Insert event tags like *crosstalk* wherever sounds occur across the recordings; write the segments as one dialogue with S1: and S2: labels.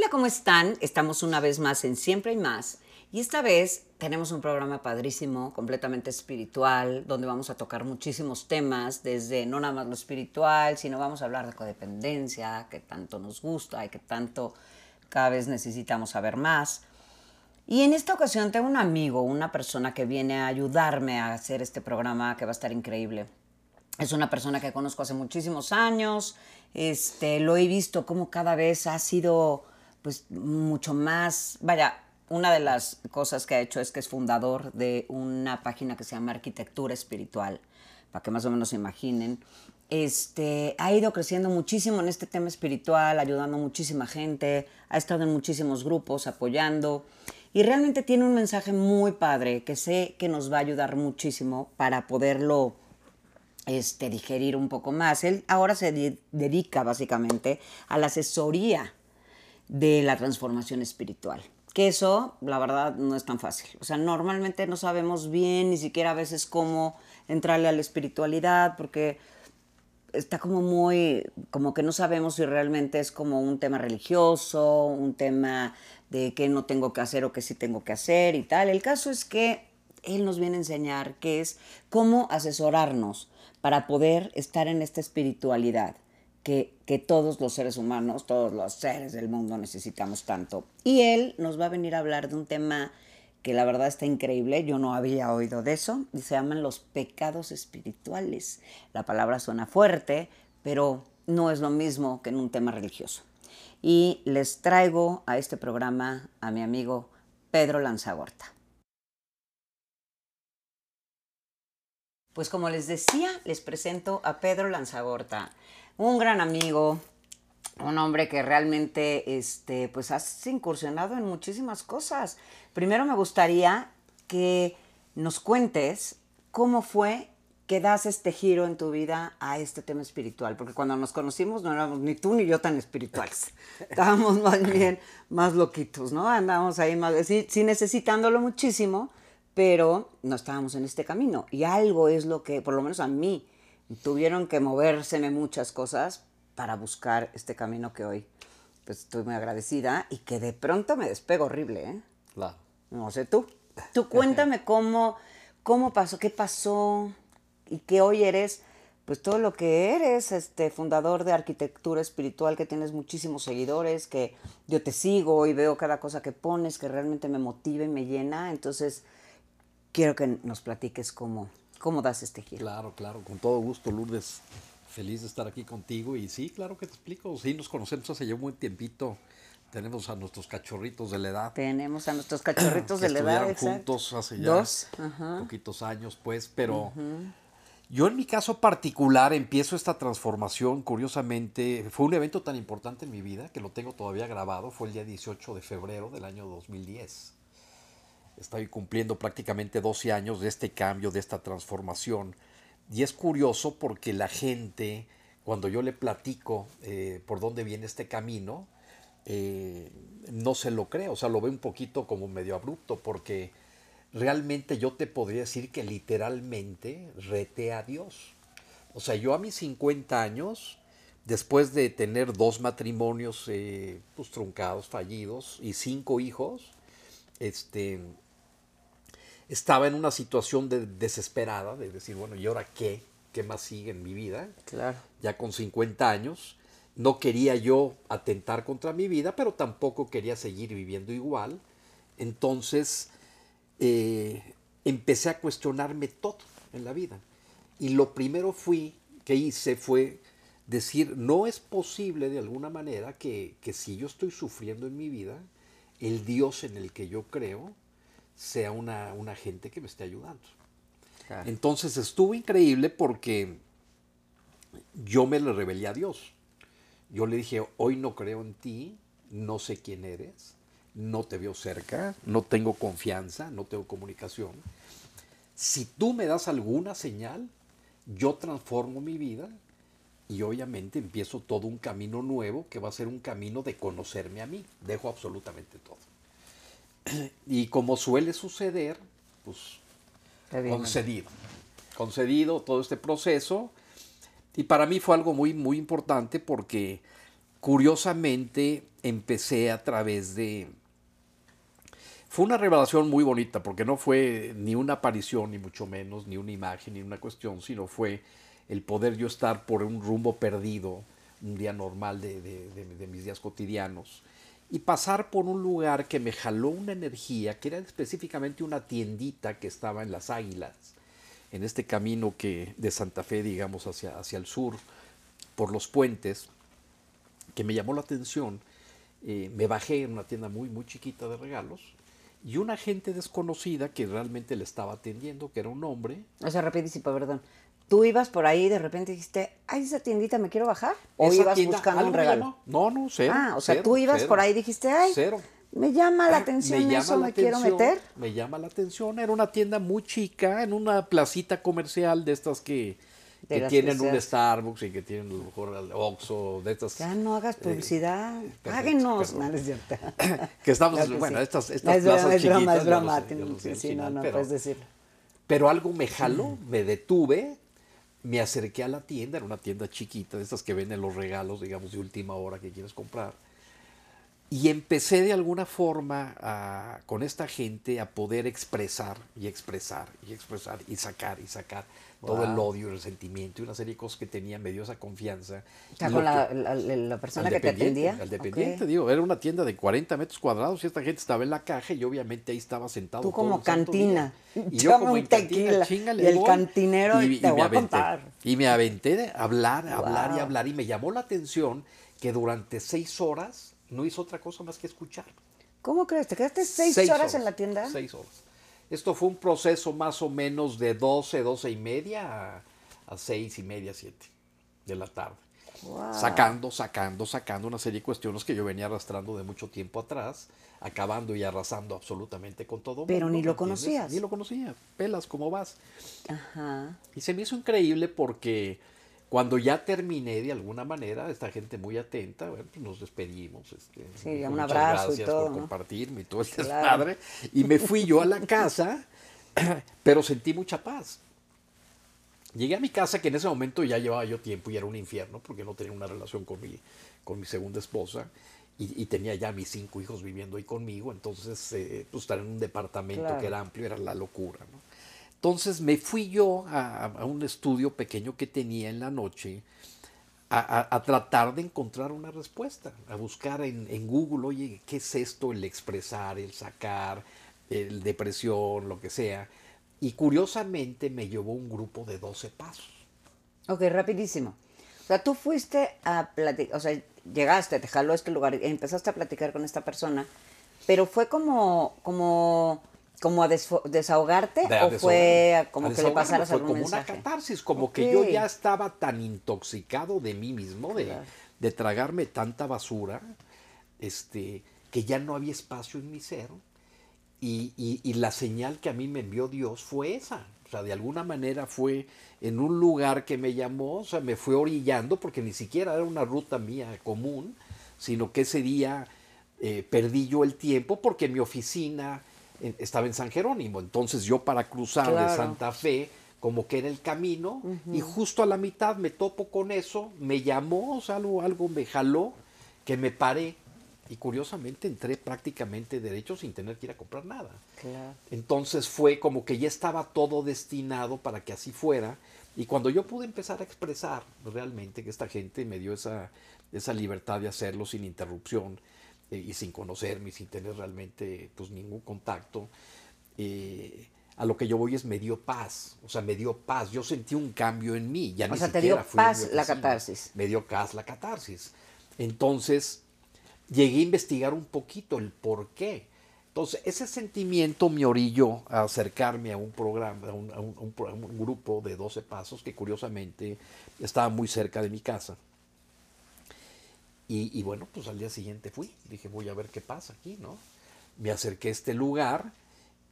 S1: Hola, ¿cómo están? Estamos una vez más en Siempre y Más. Y esta vez tenemos un programa padrísimo, completamente espiritual, donde vamos a tocar muchísimos temas, desde no nada más lo espiritual, sino vamos a hablar de codependencia, que tanto nos gusta y que tanto cada vez necesitamos saber más. Y en esta ocasión tengo un amigo, una persona que viene a ayudarme a hacer este programa que va a estar increíble. Es una persona que conozco hace muchísimos años, este, lo he visto como cada vez ha sido pues mucho más, vaya, una de las cosas que ha hecho es que es fundador de una página que se llama Arquitectura Espiritual, para que más o menos se imaginen. Este, ha ido creciendo muchísimo en este tema espiritual, ayudando a muchísima gente, ha estado en muchísimos grupos apoyando y realmente tiene un mensaje muy padre que sé que nos va a ayudar muchísimo para poderlo este, digerir un poco más. Él ahora se dedica básicamente a la asesoría de la transformación espiritual. Que eso, la verdad, no es tan fácil. O sea, normalmente no sabemos bien ni siquiera a veces cómo entrarle a la espiritualidad porque está como muy, como que no sabemos si realmente es como un tema religioso, un tema de qué no tengo que hacer o qué sí tengo que hacer y tal. El caso es que él nos viene a enseñar qué es cómo asesorarnos para poder estar en esta espiritualidad que, todos los seres humanos, todos los seres del mundo necesitamos tanto. Y él nos va a venir a hablar de un tema que la verdad está increíble, yo no había oído de eso, y se llaman los pecados espirituales. La palabra suena fuerte, pero no es lo mismo que en un tema religioso. Y les traigo a este programa a mi amigo Pedro Lanzagorta. Pues como les decía, les presento a Pedro Lanzagorta un gran amigo, un hombre que realmente este, pues has incursionado en muchísimas cosas. Primero me gustaría que nos cuentes cómo fue que das este giro en tu vida a este tema espiritual, porque cuando nos conocimos no éramos ni tú ni yo tan espirituales, *laughs* estábamos más bien más loquitos, ¿no? Andábamos ahí más, sí, sí necesitándolo muchísimo, pero no estábamos en este camino. Y algo es lo que, por lo menos a mí, tuvieron que movérseme muchas cosas para buscar este camino que hoy pues estoy muy agradecida y que de pronto me despego horrible, ¿eh?
S2: Claro.
S1: No sé tú. Tú cuéntame *laughs* cómo, cómo pasó, qué pasó y que hoy eres pues todo lo que eres, este fundador de arquitectura espiritual, que tienes muchísimos seguidores, que yo te sigo y veo cada cosa que pones, que realmente me motiva y me llena. Entonces, quiero que nos platiques cómo, ¿Cómo das este giro?
S2: Claro, claro, con todo gusto, Lourdes. Feliz de estar aquí contigo. Y sí, claro que te explico. Sí, nos conocemos hace ya un buen tiempito. Tenemos a nuestros cachorritos de la edad.
S1: Tenemos a nuestros cachorritos de la edad.
S2: Exacto. juntos hace ya Dos. poquitos años, pues. Pero yo en mi caso particular empiezo esta transformación, curiosamente, fue un evento tan importante en mi vida que lo tengo todavía grabado. Fue el día 18 de febrero del año 2010 estoy cumpliendo prácticamente 12 años de este cambio, de esta transformación. Y es curioso porque la gente, cuando yo le platico eh, por dónde viene este camino, eh, no se lo cree, o sea, lo ve un poquito como medio abrupto, porque realmente yo te podría decir que literalmente rete a Dios. O sea, yo a mis 50 años, después de tener dos matrimonios eh, pues, truncados, fallidos, y cinco hijos, este, estaba en una situación de, desesperada, de decir, bueno, ¿y ahora qué? ¿Qué más sigue en mi vida?
S1: Claro.
S2: Ya con 50 años. No quería yo atentar contra mi vida, pero tampoco quería seguir viviendo igual. Entonces, eh, empecé a cuestionarme todo en la vida. Y lo primero fui, que hice fue decir, no es posible de alguna manera que, que si yo estoy sufriendo en mi vida, el Dios en el que yo creo sea una, una gente que me esté ayudando. Entonces estuvo increíble porque yo me le rebelé a Dios. Yo le dije, hoy no creo en ti, no sé quién eres, no te veo cerca, no tengo confianza, no tengo comunicación. Si tú me das alguna señal, yo transformo mi vida y obviamente empiezo todo un camino nuevo que va a ser un camino de conocerme a mí. Dejo absolutamente todo. *clears throat* y como suele suceder, pues concedido. Concedido todo este proceso. Y para mí fue algo muy, muy importante porque curiosamente empecé a través de... Fue una revelación muy bonita porque no fue ni una aparición, ni mucho menos, ni una imagen, ni una cuestión, sino fue el poder yo estar por un rumbo perdido, un día normal de, de mis días cotidianos, y pasar por un lugar que me jaló una energía, que era específicamente una tiendita que estaba en Las Águilas, en este camino que de Santa Fe, digamos, hacia, hacia el sur, por los puentes, que me llamó la atención. Eh, me bajé en una tienda muy, muy chiquita de regalos y una gente desconocida que realmente le estaba atendiendo, que era un hombre.
S1: O sea, rapidísimo, perdón. ¿Tú ibas por ahí y de repente dijiste, ay, esa tiendita me quiero bajar? ¿O ibas buscando un regalo?
S2: No, no, cero.
S1: Ah, o sea, tú ibas por ahí y dijiste, ay, cero. me llama la atención me eso, me quiero meter.
S2: Me llama la atención. Era una tienda muy chica, en una placita comercial de estas que que tienen un Starbucks y que tienen a lo mejor Oxxo, de estas...
S1: Ya no hagas eh, publicidad, páguenos. No, es cierto. *laughs*
S2: que estamos, bueno, estas, estas es plazas es chiquitas...
S1: es broma, sí, sí, no, no puedes decirlo.
S2: Pero algo me jaló, me detuve, me acerqué a la tienda, era una tienda chiquita, de estas que venden los regalos, digamos, de última hora que quieres comprar. Y empecé de alguna forma con esta gente a poder expresar y expresar y expresar y sacar y sacar todo el odio, el resentimiento y una serie de cosas que tenía, me dio esa confianza.
S1: con la, la, persona que te atendía?
S2: Al dependiente, digo, era una tienda de 40 metros cuadrados y esta gente estaba en la caja y obviamente ahí estaba sentado.
S1: Tú como cantina. Y *laughs* yo como un tequila. y el cantinero y, te voy a contar.
S2: Y me aventé de hablar, hablar y hablar y me llamó la atención que durante seis horas no hizo otra cosa más que escuchar.
S1: ¿Cómo crees? ¿Te quedaste seis, horas, horas en la tienda?
S2: Seis horas. Esto fue un proceso más o menos de 12, 12 y media a, a 6 y media, 7 de la tarde. Sacando, sacando, sacando una serie de cuestiones que yo venía arrastrando de mucho tiempo atrás, acabando y arrasando absolutamente con todo.
S1: Pero ni lo conocías.
S2: Ni lo conocía. Pelas, ¿cómo vas? Ajá. Y se me hizo increíble porque cuando ya terminé de alguna manera, esta gente muy atenta, bueno, pues nos despedimos. Este,
S1: sí, un abrazo
S2: gracias
S1: y todo.
S2: por compartirme y todo este padre. Y me fui yo a la casa, *clears throat* pero sentí mucha paz. Llegué a mi casa, que en ese momento ya llevaba yo tiempo y era un infierno, porque no tenía una relación con mi, con mi segunda esposa. Y, tenía ya mis cinco hijos viviendo ahí conmigo, entonces eh, pues estar en un departamento que era amplio era la locura. ¿no? Entonces me fui yo a, un estudio pequeño que tenía en la noche a, tratar de encontrar una respuesta, a buscar en, Google, oye, ¿qué es esto? El expresar, el sacar, el depresión, lo que sea. Y curiosamente me llevó un grupo de 12 pasos.
S1: Ok, rapidísimo. O sea, tú fuiste a platicar, o sea, llegaste, te jaló a este lugar, empezaste a platicar con esta persona, pero fue como, como como a desahogarte o fue como que le pasaras fue
S2: como
S1: una
S2: catarsis, como que yo ya estaba tan intoxicado de mí mismo, de, de, tragarme tanta basura, este, que ya no había espacio en mi ser. Y, y, la señal que a mí me envió Dios fue esa. O sea, de alguna manera fue en un lugar que me llamó, o sea, me fue orillando, porque ni siquiera era una ruta mía común, sino que ese día eh, perdí yo el tiempo porque mi oficina estaba en San Jerónimo. Entonces yo para cruzar de Santa Fe, como que era el camino, y justo a la mitad me topo con eso, me llamó, o sea, algo, algo me jaló, que me paré. Y curiosamente entré prácticamente derecho sin tener que ir a comprar nada. Entonces fue como que ya estaba todo destinado para que así fuera. Y cuando yo pude empezar a expresar realmente que esta gente me dio esa, esa libertad de hacerlo sin interrupción, eh, y sin conocerme, sin tener realmente pues ningún contacto, eh, a lo que yo voy es me dio paz, o sea, me dio paz, yo sentí un cambio en mí, ya o sea, te dio
S1: paz la catarsis.
S2: Me dio paz la catarsis. Entonces, llegué a investigar un poquito el por qué. Entonces, ese sentimiento me orilló a acercarme a un programa, a un, a un grupo de 12 pasos que curiosamente estaba muy cerca de mi casa. Y, bueno, pues al día siguiente fui, dije, voy a ver qué pasa aquí, ¿no? Me acerqué a este lugar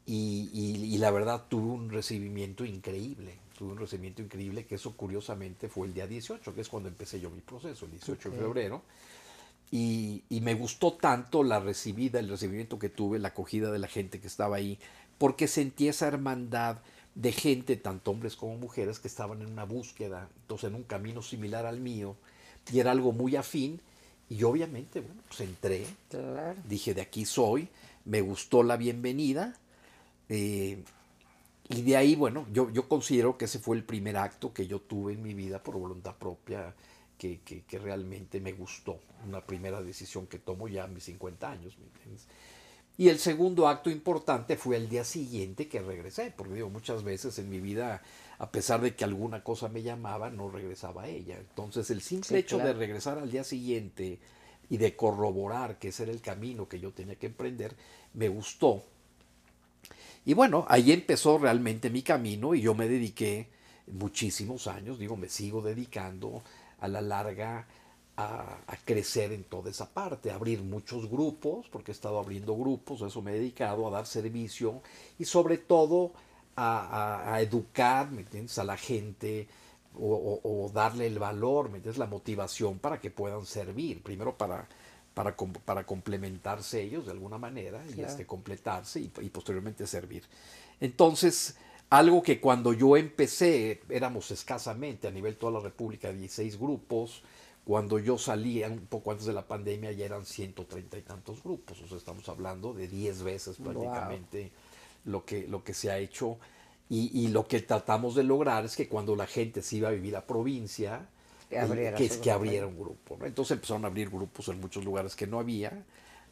S2: y, la verdad tuve un recibimiento increíble, tuve un recibimiento increíble, que eso curiosamente fue el día 18, que es cuando empecé yo mi proceso, el 18 de febrero. Y, y, me gustó tanto la recibida, el recibimiento que tuve, la acogida de la gente que estaba ahí, porque sentí esa hermandad de gente, tanto hombres como mujeres, que estaban en una búsqueda, entonces en un camino similar al mío, y era algo muy afín, Y obviamente, bueno, pues entré, dije, de aquí soy, me gustó la bienvenida. Eh, y de ahí, bueno, yo, yo considero que ese fue el primer acto que yo tuve en mi vida por voluntad propia, que, que, realmente me gustó. Una primera decisión que tomo ya a mis 50 años, ¿me entiendes? Y el segundo acto importante fue el día siguiente que regresé, porque digo, muchas veces en mi vida, a pesar de que alguna cosa me llamaba, no regresaba a ella. Entonces el simple hecho de regresar al día siguiente y de corroborar que ese era el camino que yo tenía que emprender, me gustó y bueno, ahí empezó realmente mi camino y yo me dediqué muchísimos años, digo, me sigo dedicando a la larga a, crecer en toda esa parte, a abrir muchos grupos, porque he estado abriendo grupos, a eso me he dedicado, a dar servicio y sobre todo a, educar, ¿me entiendes?, a la gente o, darle el valor, ¿me entiendes?, la motivación para que puedan servir, primero para para, para complementarse ellos de alguna manera y este, completarse y, posteriormente servir. Entonces, algo que cuando yo empecé éramos escasamente a nivel toda la República 16 grupos, cuando yo salía un poco antes de la pandemia ya eran 130 y tantos grupos, o sea, estamos hablando de 10 veces prácticamente lo, que, lo que se ha hecho y, y, lo que tratamos de lograr es que cuando la gente se iba a vivir a provincia, que, abriera, que, abriera un grupo. Entonces empezaron a abrir grupos en muchos lugares que no había.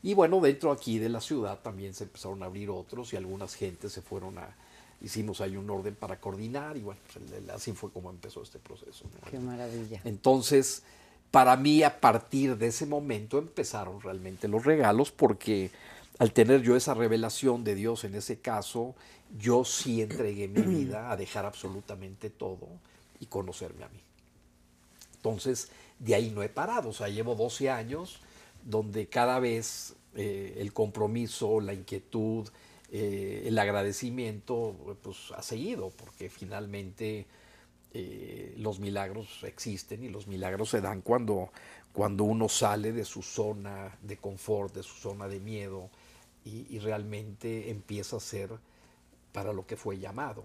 S2: Y bueno, dentro aquí de la ciudad también se empezaron a abrir otros y algunas gentes se fueron a... Hicimos ahí un orden para coordinar y bueno, pues, así fue como empezó este proceso.
S1: Qué maravilla.
S2: Entonces, para mí a partir de ese momento empezaron realmente los regalos porque al tener yo esa revelación de Dios en ese caso, yo sí entregué mi *clears throat* vida a dejar absolutamente todo y conocerme a mí. Entonces, de ahí no he parado, o sea, llevo 12 años donde cada vez eh, el compromiso, la inquietud, eh, el agradecimiento, pues ha seguido, porque finalmente eh, los milagros existen y los milagros se dan cuando, cuando uno sale de su zona de confort, de su zona de miedo y, y realmente empieza a ser para lo que fue llamado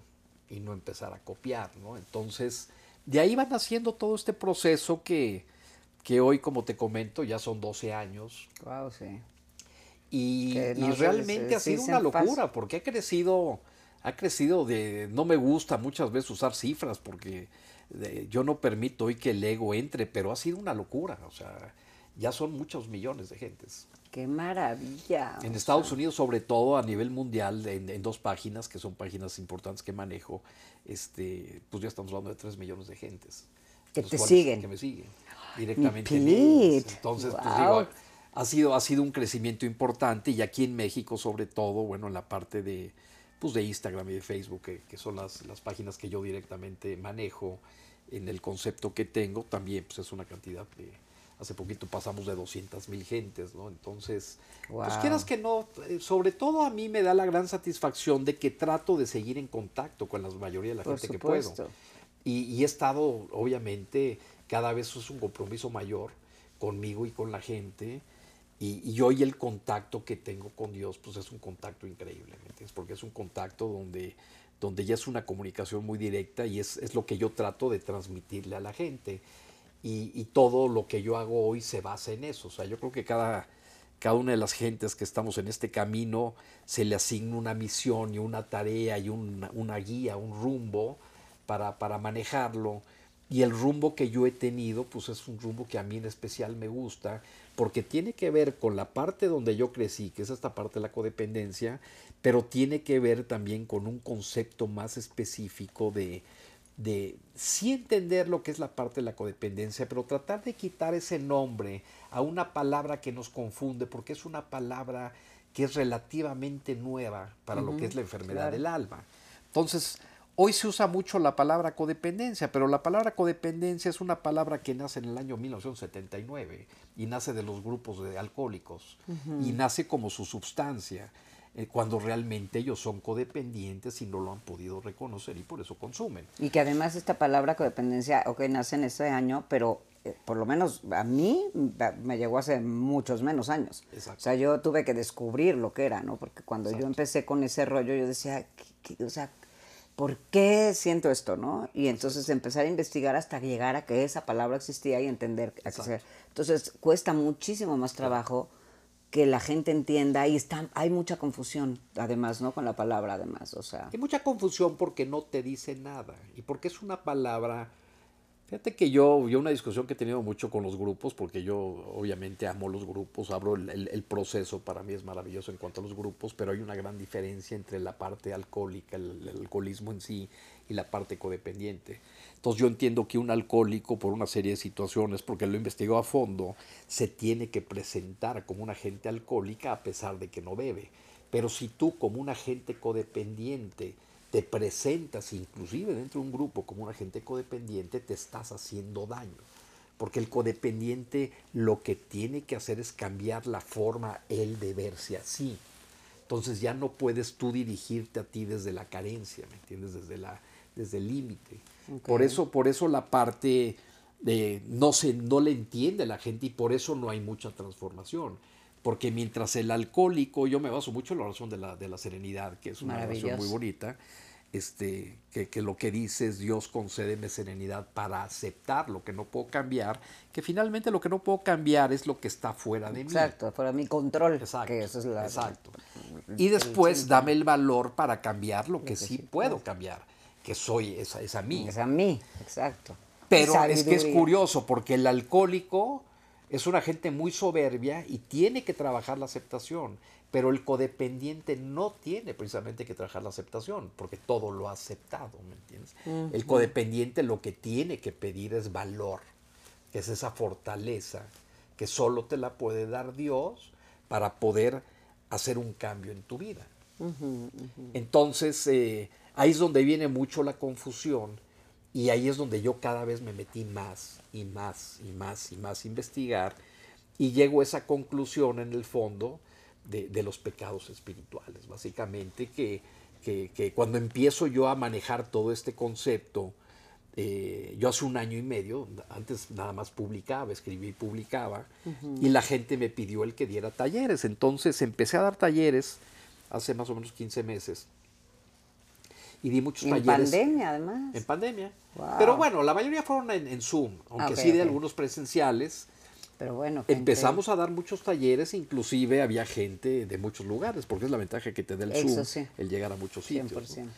S2: y no empezar a copiar, ¿no? Entonces, de ahí van haciendo todo este proceso que, hoy, como te comento, ya son 12 años.
S1: Wow, sí.
S2: Y, realmente ha sido una locura, porque ha crecido, ha crecido de, no me gusta muchas veces usar cifras, porque yo no permito hoy que el ego entre, pero ha sido una locura, o sea, ya son muchos millones de gentes.
S1: ¡Qué maravilla!
S2: En Estados Unidos, sobre todo a nivel mundial, en, dos páginas, que son páginas importantes que manejo, este, pues ya estamos hablando de 3 millones de gentes.
S1: Que te siguen.
S2: Que me siguen *gasps* directamente. Entonces, pues digo, ha sido, ha sido un crecimiento importante y aquí en México, sobre todo, bueno, en la parte de, pues de Instagram y de Facebook, que, que son las, las páginas que yo directamente manejo en el concepto que tengo, también pues es una cantidad de Hace poquito pasamos de 200 mil gentes, ¿no? Entonces, pues quieras que no, eh, sobre todo a mí me da la gran satisfacción de que trato de seguir en contacto con la mayoría de la gente que puedo. Y, he estado, obviamente, cada vez es un compromiso mayor conmigo y con la gente. Y, hoy el contacto que tengo con Dios, pues es un contacto increíble, entiendes? Porque es un contacto donde, donde ya es una comunicación muy directa y es, es lo que yo trato de transmitirle a la gente y, todo lo que yo hago hoy se basa en eso. O sea, yo creo que cada, cada una de las gentes que estamos en este camino se le asigna una misión y una tarea y una guía, un rumbo para, para manejarlo. Y el rumbo que yo he tenido, pues es un rumbo que a mí en especial me gusta, porque tiene que ver con la parte donde yo crecí, que es esta parte de la codependencia, pero tiene que ver también con un concepto más específico de, de sí entender lo que es la parte de la codependencia, pero tratar de quitar ese nombre a una palabra que nos confunde, porque es una palabra que es relativamente nueva para lo que es la enfermedad del alma. Entonces, hoy se usa mucho la palabra codependencia, pero la palabra codependencia es una palabra que nace en el año 1979 y nace de los grupos de alcohólicos y nace como su sustancia. Eh, cuando realmente ellos son codependientes y no lo han podido reconocer y por eso consumen.
S1: Y que además esta palabra codependencia, ok, nace en este año, pero eh, por lo menos a mí me llegó hace muchos menos años. O sea, yo tuve que descubrir lo que era, ¿no? Porque cuando yo empecé con ese rollo, yo decía, o sea, ¿por qué siento esto, no? Y entonces empezar a investigar hasta llegar a que esa palabra existía y entender a qué se- Entonces cuesta muchísimo más trabajo que la gente entienda y está, hay mucha confusión, además, ¿no? Con la palabra, además, o sea.
S2: Hay mucha confusión porque no te dice nada y porque es una palabra. Fíjate que yo, yo una discusión que he tenido mucho con los grupos, porque yo obviamente amo los grupos, abro el, el- proceso, para mí es maravilloso en cuanto a los grupos, pero hay una gran diferencia entre la parte alcohólica, el, el alcoholismo en sí, y la parte codependiente. Entonces yo entiendo que un alcohólico, por una serie de situaciones, porque lo investigó a fondo, se tiene que presentar como una gente alcohólica a pesar de que no bebe. Pero si tú como un agente codependiente te presentas inclusive dentro de un grupo como un agente codependiente, te estás haciendo daño. Porque el codependiente lo que tiene que hacer es cambiar la forma él de verse así. Entonces ya no puedes tú dirigirte a ti desde la carencia, ¿me entiendes? Desde, la, desde el límite. Por, eso, por eso la parte de no, se, no le entiende la gente y por eso no hay mucha transformación. Porque mientras el alcohólico, yo me baso mucho en la oración de la, de la serenidad, que es una oración muy bonita, este, que, que lo que dice es Dios concédeme serenidad para aceptar lo que no puedo cambiar, que finalmente lo que no puedo cambiar es lo que está fuera de mí.
S1: Exacto, fuera mi control.
S2: Exacto,
S1: que eso es la,
S2: exacto. Y después dame el valor para cambiar lo que sí puedo cambiar, que soy esa, esa mí.
S1: Es a mí, exacto.
S2: Pero es que es curioso, porque el alcohólico es una gente muy soberbia y tiene que trabajar la aceptación, pero el codependiente no tiene precisamente que trabajar la aceptación, porque todo lo ha aceptado, ¿me entiendes? El codependiente lo que tiene que pedir es valor, que es esa fortaleza que solo te la puede dar Dios para poder hacer un cambio en tu vida. Entonces, eh, ahí es donde viene mucho la confusión y ahí es donde yo cada vez me metí más y más y más y más a investigar y llego a esa conclusión en el fondo de, de los pecados espirituales. Básicamente que, que- que cuando empiezo yo a manejar todo este concepto, eh, yo hace un año y medio, antes nada más publicaba, escribía y publicaba, y la gente me pidió el que diera talleres. Entonces empecé a dar talleres hace más o menos 15 meses. Y di muchos
S1: Y en
S2: talleres.
S1: pandemia, además.
S2: En pandemia.
S1: Wow.
S2: Pero bueno, la mayoría fueron en, en Zoom, aunque sí de algunos presenciales.
S1: Pero bueno. gente-
S2: Empezamos a dar muchos talleres, inclusive había gente de muchos lugares, porque es la ventaja que te da el
S1: Eso
S2: Zoom,
S1: sí.
S2: el llegar a muchos sitios.
S1: 100%.
S2: ¿no?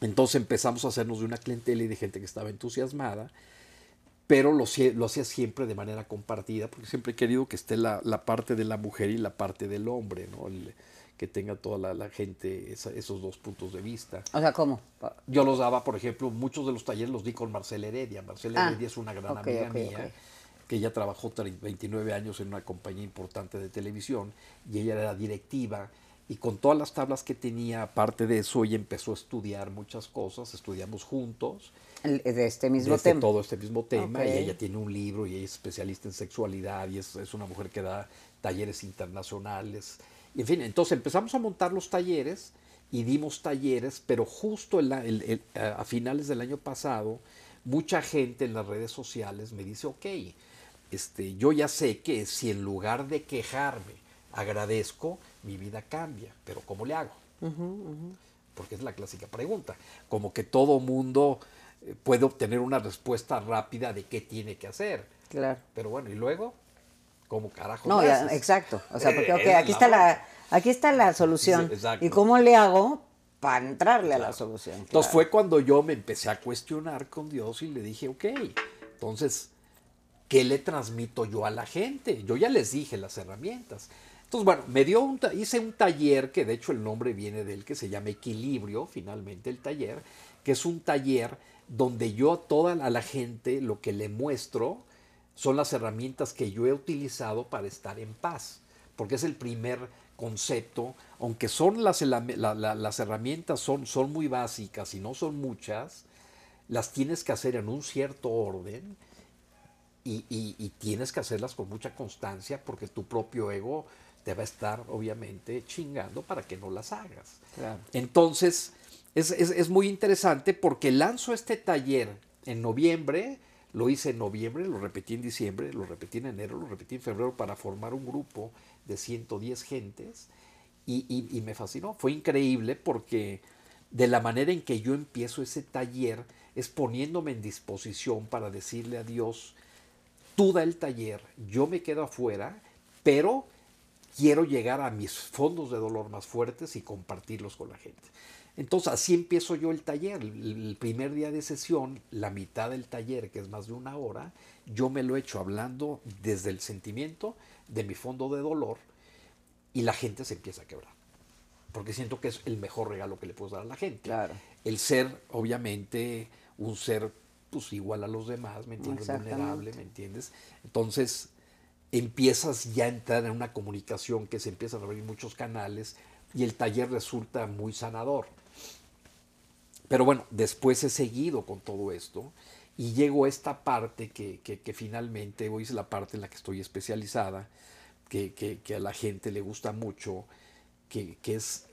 S2: Entonces empezamos a hacernos de una clientela y de gente que estaba entusiasmada, pero lo, lo hacía siempre de manera compartida, porque siempre he querido que esté la, la parte de la mujer y la parte del hombre, ¿no? El- que tenga toda la, la gente esa- esos dos puntos de vista.
S1: O sea, ¿cómo?
S2: Yo los daba, por ejemplo, muchos de los talleres los di con Marcela Heredia. Marcela
S1: Ah,
S2: Heredia es una gran
S1: ok,
S2: amiga
S1: ok,
S2: mía,
S1: ok.
S2: que ella trabajó 30 29 años en una compañía importante de televisión y ella era directiva. Y con todas las tablas que tenía, aparte de eso, ella empezó a estudiar muchas cosas, estudiamos juntos
S1: El- de este mismo
S2: de este-
S1: tema.
S2: todo este mismo tema
S1: Ok.
S2: y ella tiene un libro y ella es especialista en sexualidad y es, es una mujer que da talleres internacionales. Y en fin, entonces empezamos a montar los talleres y dimos talleres, pero justo el a- el- el- a a finales del año pasado, mucha gente en las redes sociales me dice, ok, este, yo ya sé que si en lugar de quejarme agradezco, mi vida cambia, pero ¿cómo le hago? Porque es la clásica pregunta. Como que todo mundo eh, puede obtener una respuesta rápida de qué tiene que hacer.
S1: Claro.
S2: Pero bueno, ¿y luego? ¿Cómo carajo
S1: No, ya, exacto. O sea, porque
S2: Eh,
S1: aquí está la, aquí está la solución.
S2: Exacto.
S1: ¿Y cómo le hago para entrarle a la solución?
S2: Entonces
S1: Claro.
S2: fue cuando yo me empecé a cuestionar con Dios y le dije, ok, entonces, ¿qué le transmito yo a la gente? Yo ya les dije las herramientas. Entonces, bueno, me dio un hice un taller, que de hecho el nombre viene del que se llama Equilibrio, finalmente el taller, que es un taller donde yo a toda la, a la gente lo que le muestro son las herramientas que yo he utilizado para estar en paz, porque es el primer concepto, aunque son las, la- la- la- las herramientas son, son muy básicas y no son muchas, las tienes que hacer en un cierto orden y, y- y tienes que hacerlas con mucha constancia porque tu propio ego te va a estar obviamente chingando para que no las hagas.
S1: Claro.
S2: Entonces, es, es- es muy interesante porque lanzo este taller en noviembre, lo hice en noviembre, lo repetí en diciembre, lo repetí en enero, lo repetí en febrero para formar un grupo de 110 gentes y, me fascinó. Fue increíble porque de la manera en que yo empiezo ese taller es poniéndome en disposición para decirle a Dios, tú da el taller, yo me quedo afuera, pero quiero llegar a mis fondos de dolor más fuertes y compartirlos con la gente. Entonces así empiezo yo el taller. El primer día de sesión, la mitad del taller, que es más de una hora, yo me lo he hecho hablando desde el sentimiento de mi fondo de dolor y la gente se empieza a quebrar. Porque siento que es el mejor regalo que le puedo dar a la gente.
S1: Claro.
S2: El ser, obviamente, un ser pues igual a los demás, ¿me entiendes? Vulnerable, ¿me entiendes? Entonces empiezas ya a entrar en una comunicación que se empiezan a abrir muchos canales y el taller resulta muy sanador. Pero bueno, después he seguido con todo esto y llego a esta parte que, finalmente, hoy es la parte en la que estoy especializada, que, a la gente le gusta mucho, que, es,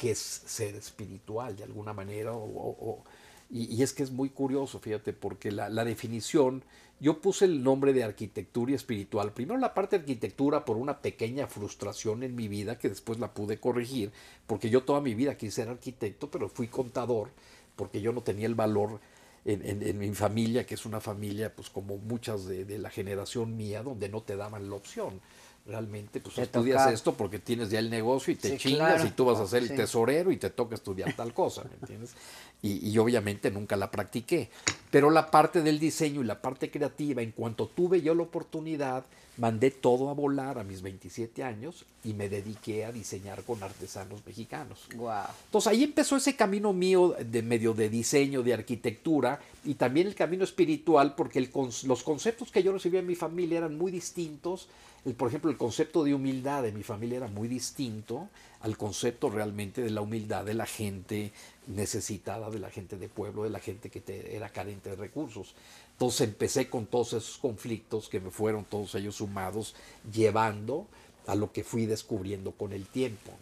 S2: que es ser espiritual de alguna manera o, y, es que es muy curioso, fíjate, porque la, definición, yo puse el nombre de arquitectura y espiritual. Primero la parte de arquitectura por una pequeña frustración en mi vida que después la pude corregir, porque yo toda mi vida quise ser arquitecto, pero fui contador, porque yo no tenía el valor en, mi familia, que es una familia, pues como muchas de, de la generación mía, donde no te daban la opción realmente pues estudias esto porque tienes ya el negocio y te chingas y tú vas a ser el tesorero y te toca estudiar tal cosa, ¿me entiendes? *laughs* Y, y, obviamente nunca la practiqué. Pero la parte del diseño y la parte creativa, en cuanto tuve yo la oportunidad, mandé todo a volar a mis 27 años y me dediqué a diseñar con artesanos mexicanos.
S1: Wow.
S2: Entonces ahí empezó ese camino mío de medio de diseño, de arquitectura y también el camino espiritual porque el, los conceptos que yo recibía en mi familia eran muy distintos. El, por ejemplo, el concepto de humildad de mi familia era muy distinto al concepto realmente de la humildad de la gente necesitada, de la gente de pueblo, de la gente que era carente de recursos. Entonces empecé con todos esos conflictos que me fueron todos ellos sumados, llevando a lo que fui descubriendo con el tiempo.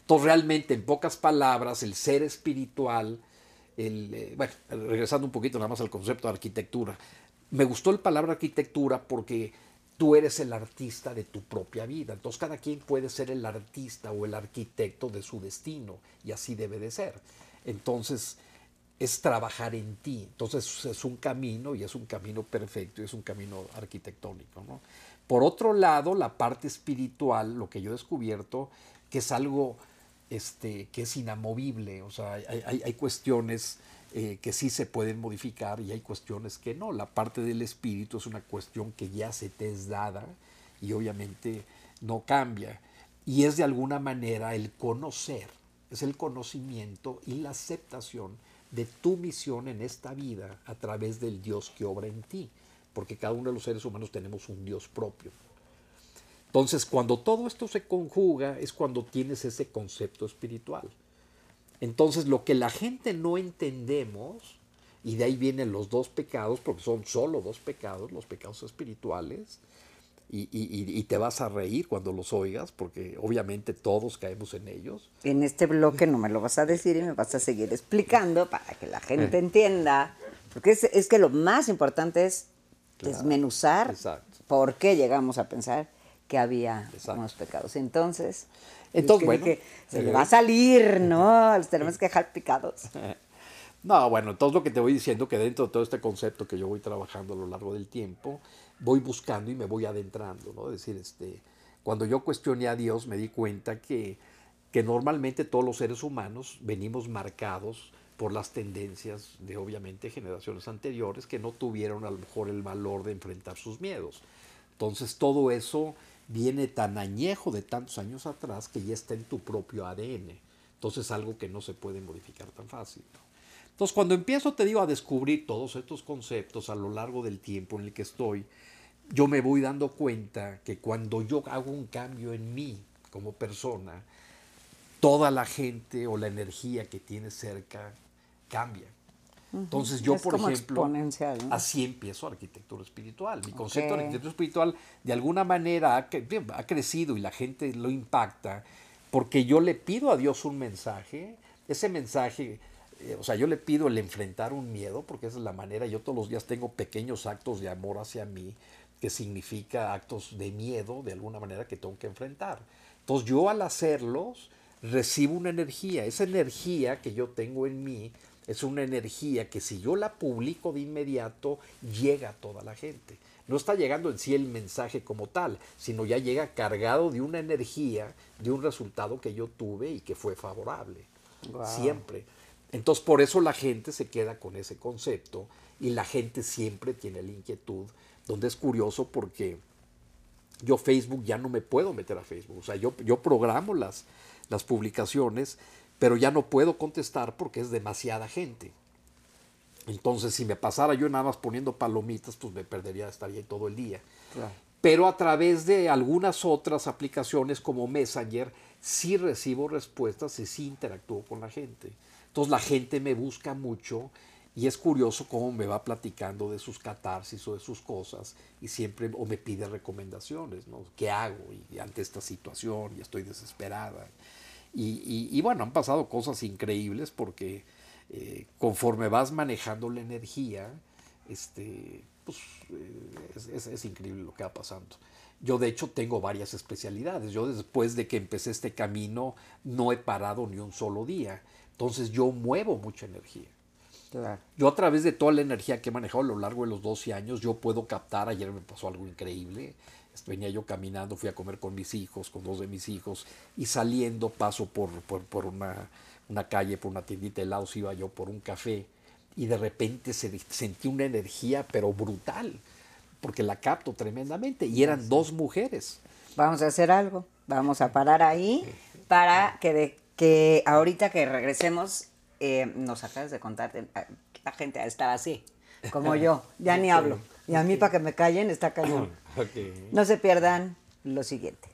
S2: Entonces realmente, en pocas palabras, el ser espiritual, el, eh, bueno, regresando un poquito nada más al concepto de arquitectura, me gustó el palabra arquitectura porque tú eres el artista de tu propia vida. Entonces cada quien puede ser el artista o el arquitecto de su destino y así debe de ser. Entonces, es trabajar en ti. Entonces es un camino y es un camino perfecto y es un camino arquitectónico. Por otro lado, la parte espiritual, lo que yo he descubierto, que es algo este, que es inamovible, o sea, hay, cuestiones eh, que sí se pueden modificar y hay cuestiones que no. La parte del espíritu es una cuestión que ya se te es dada y obviamente no cambia. Y es de alguna manera el conocer, es el conocimiento y la aceptación de tu misión en esta vida a través del Dios que obra en ti, porque cada uno de los seres humanos tenemos un Dios propio. Entonces, cuando todo esto se conjuga es cuando tienes ese concepto espiritual. Entonces, lo que la gente no entendemos, y de ahí vienen los dos pecados, porque son solo dos pecados, los pecados espirituales, y, te vas a reír cuando los oigas, porque obviamente todos caemos en ellos.
S1: En este bloque no me lo vas a decir y me vas a seguir explicando para que la gente eh. entienda, porque es, que lo más importante es desmenuzar por qué llegamos a pensar que había unos pecados. Entonces,
S2: entonces bueno,
S1: se le va a salir, ¿no? *laughs* Los tenemos que dejar picados. *laughs*
S2: No, bueno, entonces lo que te voy diciendo que dentro de todo este concepto que yo voy trabajando a lo largo del tiempo, voy buscando y me voy adentrando, ¿no? Es decir, este, cuando yo cuestioné a Dios me di cuenta que, que normalmente todos los seres humanos venimos marcados por las tendencias de obviamente generaciones anteriores que no tuvieron a lo mejor el valor de enfrentar sus miedos. Entonces todo eso viene tan añejo de tantos años atrás que ya está en tu propio ADN. Entonces es algo que no se puede modificar tan fácil. Entonces cuando empiezo, te digo, a descubrir todos estos conceptos a lo largo del tiempo en el que estoy, yo me voy dando cuenta que cuando yo hago un cambio en mí como persona, toda la gente o la energía que tiene cerca cambia. Entonces yo, por ejemplo, así empiezo arquitectura espiritual. Mi concepto de arquitectura espiritual de alguna manera ha, ha, crecido y la gente lo impacta porque yo le pido a Dios un mensaje. Ese mensaje, eh, o sea, yo le pido el enfrentar un miedo porque esa es la manera. Yo todos los días tengo pequeños actos de amor hacia mí que significa actos de miedo de alguna manera que tengo que enfrentar. Entonces yo al hacerlos, recibo una energía. Esa energía que yo tengo en mí es una energía que si yo la publico de inmediato, llega a toda la gente. No está llegando en sí el mensaje como tal, sino ya llega cargado de una energía, de un resultado que yo tuve y que fue favorable. Siempre. Entonces, por eso la gente se queda con ese concepto y la gente siempre tiene la inquietud, donde es curioso porque yo Facebook ya no me puedo meter a Facebook. O sea, yo, yo programo las, las publicaciones, pero ya no puedo contestar porque es demasiada gente. Entonces, si me pasara yo nada más poniendo palomitas, pues me perdería, estaría ahí todo el día. Pero a través de algunas otras aplicaciones como Messenger, sí recibo respuestas y sí interactúo con la gente. Entonces, la gente me busca mucho y es curioso cómo me va platicando de sus catarsis o de sus cosas y siempre o me pide recomendaciones, ¿no? ¿Qué hago y, ante esta situación y estoy desesperada? Y, bueno, han pasado cosas increíbles porque eh, conforme vas manejando la energía, este, pues eh, es, es, increíble lo que va pasando. Yo de hecho tengo varias especialidades. Yo después de que empecé este camino no he parado ni un solo día. Entonces yo muevo mucha energía. Yo a través de toda la energía que he manejado a lo largo de los 12 años, yo puedo captar, ayer me pasó algo increíble, venía yo caminando, fui a comer con mis hijos, con dos de mis hijos, y saliendo paso por, por, una, una, calle, por una tiendita de helados, iba yo por un café, y de repente se, sentí una energía, pero brutal, porque la capto tremendamente, y eran dos mujeres.
S1: Vamos a hacer algo, vamos a parar ahí para que, de, que ahorita que regresemos eh, nos acabas de contar, eh, la gente está así, como yo, ya *laughs* ni hablo. Y a mí para que me callen está cañón. No se pierdan lo siguiente.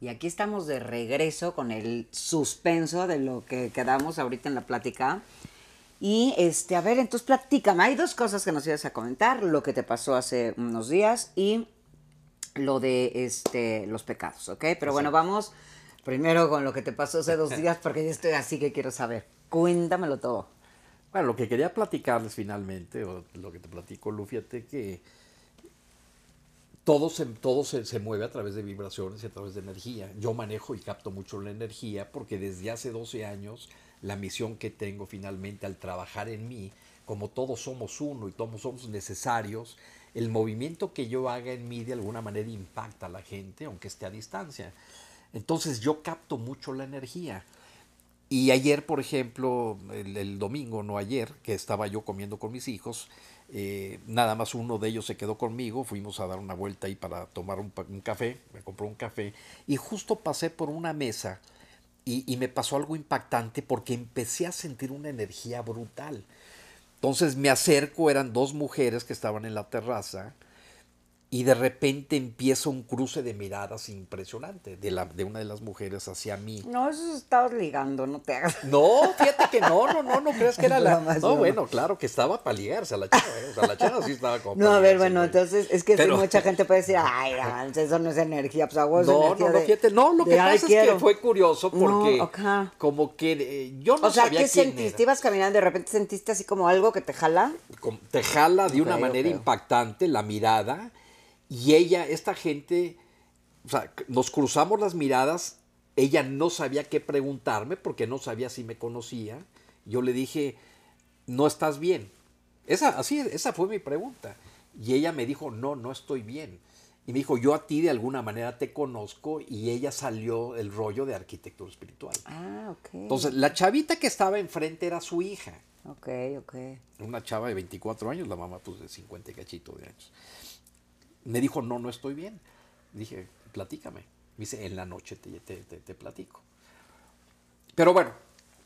S1: Y aquí estamos de regreso con el suspenso de lo que quedamos ahorita en la plática. Y este, a ver, entonces platícame. Hay dos cosas que nos ibas a comentar: lo que te pasó hace unos días y lo de este, los pecados, ¿ok? Pero bueno, vamos primero con lo que te pasó hace dos días, porque yo estoy así que quiero saber. Cuéntamelo todo.
S2: Bueno, lo que quería platicarles finalmente, o lo que te platico, Lu, fíjate que todo, se, todo se, mueve a través de vibraciones y a través de energía. Yo manejo y capto mucho la energía porque desde hace 12 años la misión que tengo finalmente al trabajar en mí, como todos somos uno y todos somos necesarios, el movimiento que yo haga en mí de alguna manera impacta a la gente, aunque esté a distancia. Entonces yo capto mucho la energía. Y ayer, por ejemplo, el, domingo, no ayer, que estaba yo comiendo con mis hijos, eh, nada más uno de ellos se quedó conmigo, fuimos a dar una vuelta ahí para tomar un, café, me compró un café, y justo pasé por una mesa y, y, me pasó algo impactante porque empecé a sentir una energía brutal. Entonces me acerco, eran dos mujeres que estaban en la terraza, y de repente empieza un cruce de miradas impresionante de, la, de una de las mujeres hacia mí.
S1: No, eso estabas ligando, no te hagas.
S2: No, fíjate que no, no, no, no crees que era la... no, bueno, claro que estaba para ligarse a la chava, ¿eh? o sea, la chava sí estaba como... *laughs*
S1: No, a ver, bueno, entonces es que mucha gente puede decir, ay, eso no es energía, pues hago
S2: no,
S1: energía
S2: No, no, fíjate, no, lo que pasa es que fue curioso porque como que eh, yo no
S1: o sea,
S2: sabía
S1: ¿qué sentiste? Ibas caminando y de repente sentiste así como algo que te jala.
S2: te jala de una manera impactante la mirada y ella, esta gente, o sea, nos cruzamos las miradas, ella no sabía qué preguntarme porque no sabía si me conocía. Yo le dije, no estás bien. Esa, así, esa fue mi pregunta. Y ella me dijo, no, no estoy bien. Y me dijo, yo a ti de alguna manera te conozco y ella salió el rollo de arquitectura espiritual.
S1: Ah, ok.
S2: Entonces, la chavita que estaba enfrente era su hija.
S1: Ok, ok.
S2: Una chava de 24 años, la mamá pues de 50 cachito de años. Me dijo, no, no estoy bien. Dije, platícame. Me dice, en la noche te, te, te, platico. Pero bueno,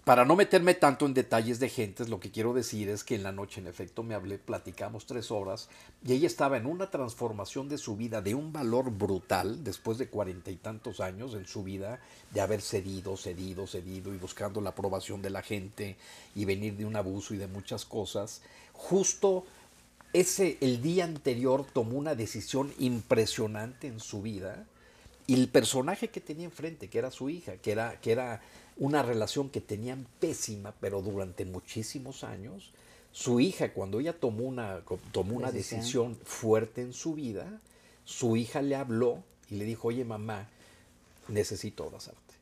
S2: para no meterme tanto en detalles de gentes, lo que quiero decir es que en la noche, en efecto, me hablé, platicamos tres horas y ella estaba en una transformación de su vida de un valor brutal después de cuarenta y tantos años en su vida de haber cedido, cedido, cedido y buscando la aprobación de la gente y venir de un abuso y de muchas cosas. Justo ese el día anterior tomó una decisión impresionante en su vida y el personaje que tenía enfrente, que era su hija, que era, que era una relación que tenían pésima, pero durante muchísimos años, su hija, cuando ella tomó una, tomó una decisión fuerte en su vida, su hija le habló y le dijo, oye mamá, necesito abrazarte.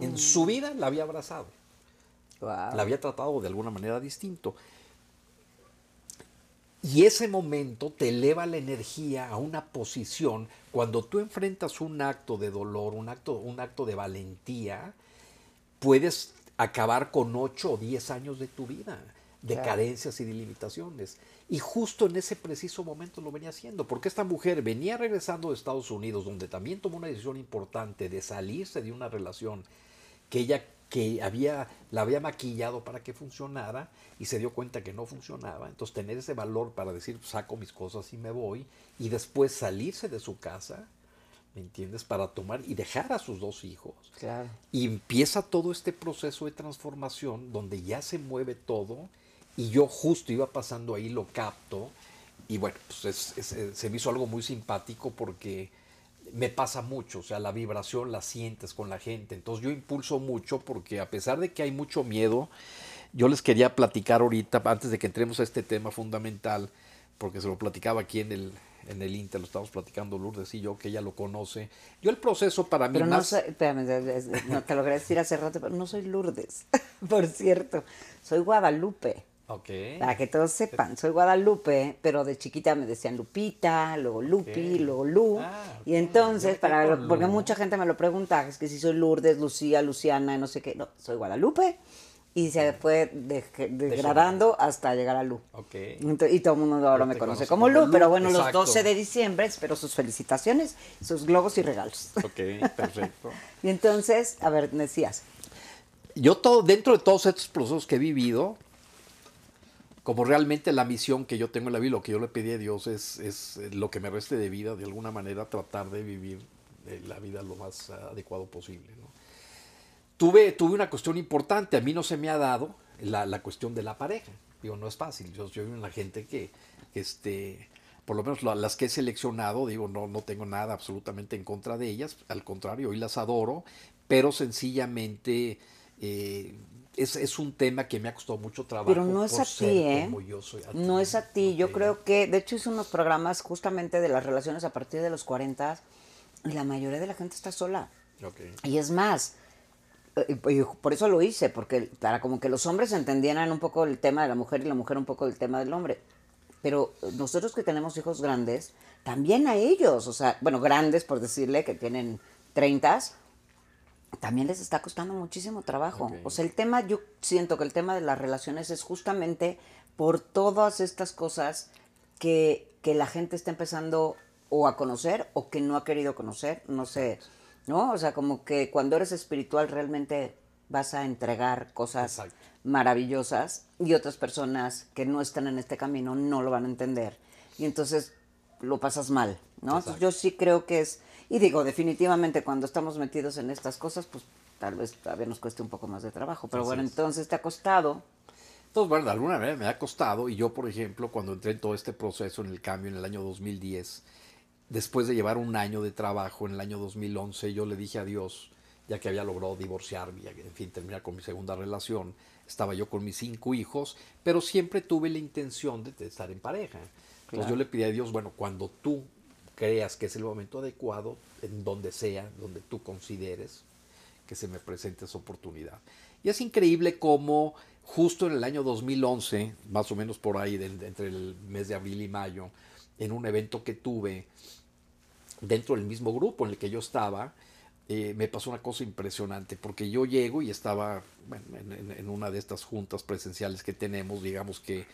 S2: En su vida la había abrazado.
S1: Wow.
S2: La había tratado de alguna manera distinto. Y ese momento te eleva la energía a una posición cuando tú enfrentas un acto de dolor, un acto, un acto de valentía, puedes acabar con 8 o 10 años de tu vida, de
S1: Claro.
S2: carencias y de limitaciones. Y justo en ese preciso momento lo venía haciendo, porque esta mujer venía regresando de Estados Unidos, donde también tomó una decisión importante de salirse de una relación que ella que había, la había maquillado para que funcionara y se dio cuenta que no funcionaba. Entonces tener ese valor para decir, saco mis cosas y me voy, y después salirse de su casa, ¿me entiendes? Para tomar y dejar a sus dos hijos.
S1: Claro.
S2: Y empieza todo este proceso de transformación donde ya se mueve todo y yo justo iba pasando ahí, lo capto y bueno, pues es- es- eh, se me hizo algo muy simpático porque me pasa mucho, o sea, la vibración la sientes con la gente, entonces yo impulso mucho porque a pesar de que hay mucho miedo, yo les quería platicar ahorita, antes de que entremos a este tema fundamental, porque se lo platicaba aquí en el, en el Inter, lo estamos platicando Lourdes y yo, que ella lo conoce. Yo el proceso para mí
S1: Pero no
S2: más...
S1: soy, espérame, es- es- no te lo quería decir hace rato, pero no soy Lourdes, *laughs* por cierto. Soy Guadalupe.
S2: Ok.
S1: Para que todos sepan, soy Guadalupe, pero de chiquita me decían Lupita, luego Lupi,
S2: Ok.
S1: luego Lu.
S2: Ah,
S1: y entonces, para porque mucha gente me lo pregunta, es que si soy Lourdes, Lucía, Luciana, no sé qué. No, soy Guadalupe. Y se fue de- degradando hasta llegar a Lu.
S2: Ok.
S1: Ento- Y todo el mundo ahora me conoce como Lu,
S2: Lu,
S1: pero bueno, los
S2: exacto.
S1: 12 de diciembre espero sus felicitaciones, sus globos y regalos.
S2: Ok, perfecto. *laughs*
S1: Y entonces, a ver, decías,
S2: Yo todo, dentro de todos estos procesos que he vivido, como realmente la misión que yo tengo en la vida, lo que yo le pedí a Dios es, es lo que me reste de vida, de alguna manera tratar de vivir eh, la vida lo más adecuado posible. Tuve, tuve una cuestión importante, a mí no se me ha dado la, la cuestión de la pareja. Digo, no es fácil. Yo soy una gente que, este, por lo menos la- las que he seleccionado, digo, no, no tengo nada absolutamente en contra de ellas. Al contrario, hoy las adoro, pero sencillamente eh, es, es un tema que me ha costado mucho trabajo.
S1: Pero no es a ti, ¿eh?
S2: yo soy.
S1: No es a ti. Yo
S2: Ok.
S1: creo que, de hecho, hice unos programas justamente de las relaciones a partir de los 40 y la mayoría de la gente está sola.
S2: Ok.
S1: Y es más, eh, y por eso lo hice, porque para como que los hombres entendieran un poco el tema de la mujer y la mujer un poco el tema del hombre. Pero nosotros que tenemos hijos grandes, también a ellos, o sea, bueno, grandes por decirle, que tienen 30, también les está costando muchísimo trabajo. O sea, el tema, yo siento que el tema de las relaciones es justamente por todas estas cosas que, que la gente está empezando o a conocer o que no ha querido conocer, no sé, ¿no? O sea, como que cuando eres espiritual realmente vas a entregar cosas
S2: Exacto.
S1: maravillosas y otras personas que no están en este camino no lo van a entender. Y entonces lo pasas mal, ¿no? Entonces, yo sí creo que es, y digo, definitivamente cuando estamos metidos en estas cosas, pues tal vez todavía nos cueste un poco más de trabajo. Pero
S2: Así
S1: bueno,
S2: es.
S1: entonces te ha costado.
S2: Entonces, bueno, de alguna manera me ha costado y yo, por ejemplo, cuando entré en todo este proceso en el cambio en el año 2010, después de llevar un año de trabajo en el año 2011, yo le dije a Dios, ya que había logrado divorciarme, y, en fin, terminar con mi segunda relación, estaba yo con mis cinco hijos, pero siempre tuve la intención de, estar en pareja. Entonces
S1: Claro.
S2: yo le pedí a Dios, bueno, cuando tú creas que es el momento adecuado, en donde sea, donde tú consideres, que se me presente esa oportunidad. Y es increíble cómo justo en el año 2011, más o menos por ahí, entre el mes de abril y mayo, en un evento que tuve dentro del mismo grupo en el que yo estaba, eh, me pasó una cosa impresionante, porque yo llego y estaba en, una de estas juntas presenciales que tenemos, digamos que,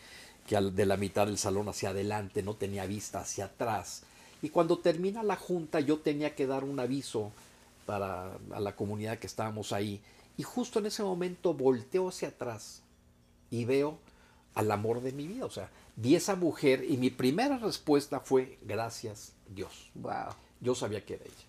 S2: de la mitad del salón hacia adelante, no tenía vista hacia atrás. Y cuando termina la junta yo tenía que dar un aviso para a la comunidad que estábamos ahí. Y justo en ese momento volteo hacia atrás y veo al amor de mi vida. O sea, vi esa mujer y mi primera respuesta fue gracias Dios.
S1: Wow.
S2: Yo sabía que era ella.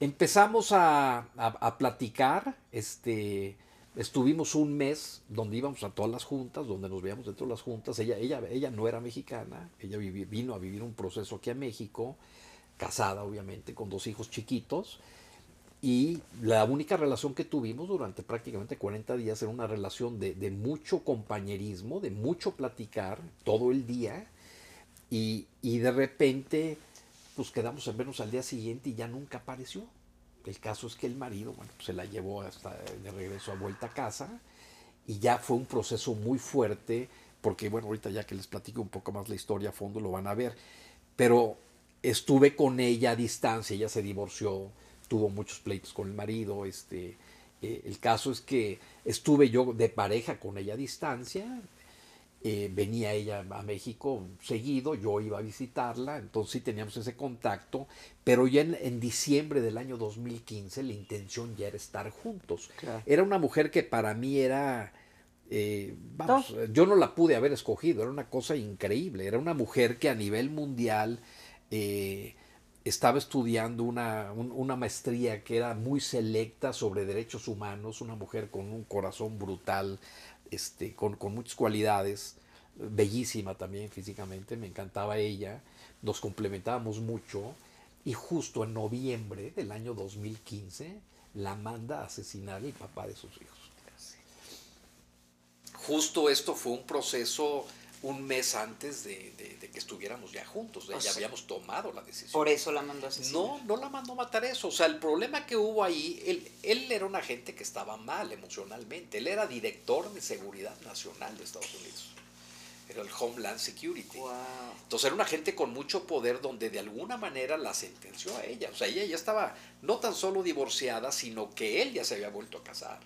S2: Empezamos a, a- a platicar, este, estuvimos un mes donde íbamos a todas las juntas, donde nos veíamos dentro de las juntas. Ella, ella, ella no era mexicana, ella vino a vivir un proceso aquí a México, casada obviamente, con dos hijos chiquitos. Y la única relación que tuvimos durante prácticamente 40 días era una relación de, de mucho compañerismo, de mucho platicar todo el día. Y, y de repente, pues quedamos en vernos al día siguiente y ya nunca apareció. El caso es que el marido, bueno, se la llevó hasta de regreso a vuelta a casa y ya fue un proceso muy fuerte, porque bueno, ahorita ya que les platico un poco más la historia a fondo lo van a ver, pero estuve con ella a distancia, ella se divorció, tuvo muchos pleitos con el marido, este, eh, el caso es que estuve yo de pareja con ella a distancia, eh, venía ella a México seguido, yo iba a visitarla, entonces sí teníamos ese contacto, pero ya en, diciembre del año 2015 la intención ya era estar juntos. Era una mujer que para mí era, eh, vamos, yo no la pude haber escogido, era una cosa increíble, era una mujer que a nivel mundial eh, estaba estudiando una, una maestría que era muy selecta sobre derechos humanos, una mujer con un corazón brutal, este, con, muchas cualidades, bellísima también físicamente, me encantaba ella, nos complementábamos mucho y justo en noviembre del año 2015 la manda a asesinar el papá de sus hijos. Justo esto fue un proceso un mes antes de, que estuviéramos ya juntos, ya habíamos tomado la decisión.
S1: Por eso la mandó a asesinar.
S2: No, no la mandó a matar eso. O sea, el problema que hubo ahí, él, él era un agente que estaba mal emocionalmente. Él era director de seguridad nacional de Estados Unidos. Era el Homeland Security. Entonces era un agente con mucho poder donde de alguna manera la sentenció a ella. O sea, ella ya estaba no tan solo divorciada, sino que él ya se había vuelto a casar.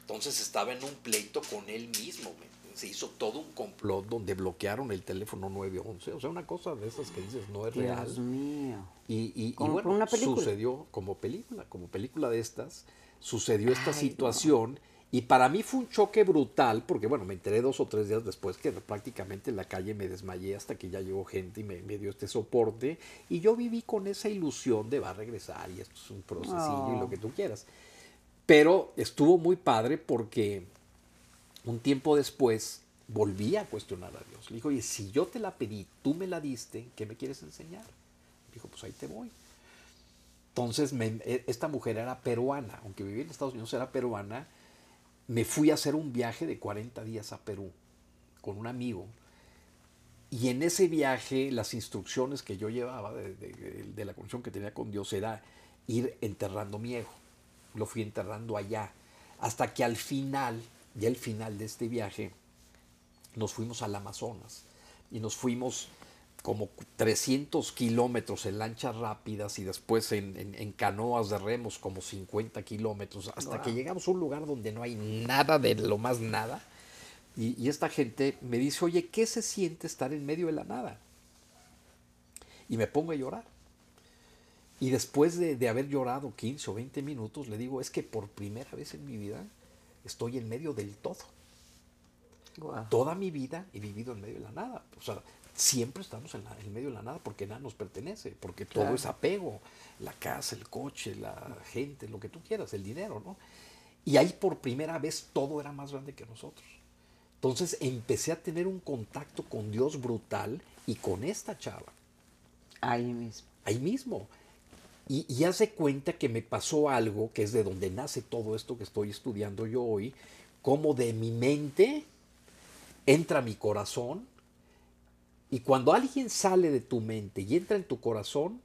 S2: Entonces estaba en un pleito con él mismo se hizo todo un complot donde bloquearon el teléfono 911. O sea, una cosa de esas que dices no es real.
S1: Dios mío.
S2: Y, y, bueno, una sucedió como película, como película de estas, sucedió esta situación. Y para mí fue un choque brutal, porque bueno, me enteré dos o tres días después que prácticamente en la calle me desmayé hasta que ya llegó gente y me, dio este soporte. Y yo viví con esa ilusión de va a regresar y esto es un procesillo y lo que tú quieras. Pero estuvo muy padre porque un tiempo después volví a cuestionar a Dios. Le dijo, oye, si yo te la pedí, tú me la diste, ¿qué me quieres enseñar? Dijo, pues ahí te voy. Entonces, e, esta mujer era peruana, aunque vivía en Estados Unidos, era peruana. Me fui a hacer un viaje de 40 días a Perú con un amigo. Y en ese viaje, las instrucciones que yo llevaba de, de la conexión que tenía con Dios era ir enterrando mi ego. Lo fui enterrando allá. Hasta que al final ya al final de este viaje, nos fuimos al Amazonas y nos fuimos como 300 kilómetros en lanchas rápidas y después en, canoas de remos como 50 kilómetros, hasta que llegamos a un lugar donde no hay nada de lo más nada. Y, esta gente me dice, oye, ¿qué se siente estar en medio de la nada? Y me pongo a llorar. Y después de, de haber llorado 15 o 20 minutos, le digo, es que por primera vez en mi vida estoy en medio del todo. Toda mi vida he vivido en medio de la nada. O sea, siempre estamos en, el medio de la nada porque nada nos pertenece, porque todo es apego, la casa, el coche, la gente, lo que tú quieras, el dinero, ¿no? Y ahí por primera vez todo era más grande que nosotros. Entonces empecé a tener un contacto con Dios brutal y con esta chava.
S1: Ahí mismo.
S2: Ahí mismo. Y, y hace cuenta que me pasó algo que es de donde nace todo esto que estoy estudiando yo hoy, como de mi mente entra mi corazón. Y cuando alguien sale de tu mente y entra en tu corazón,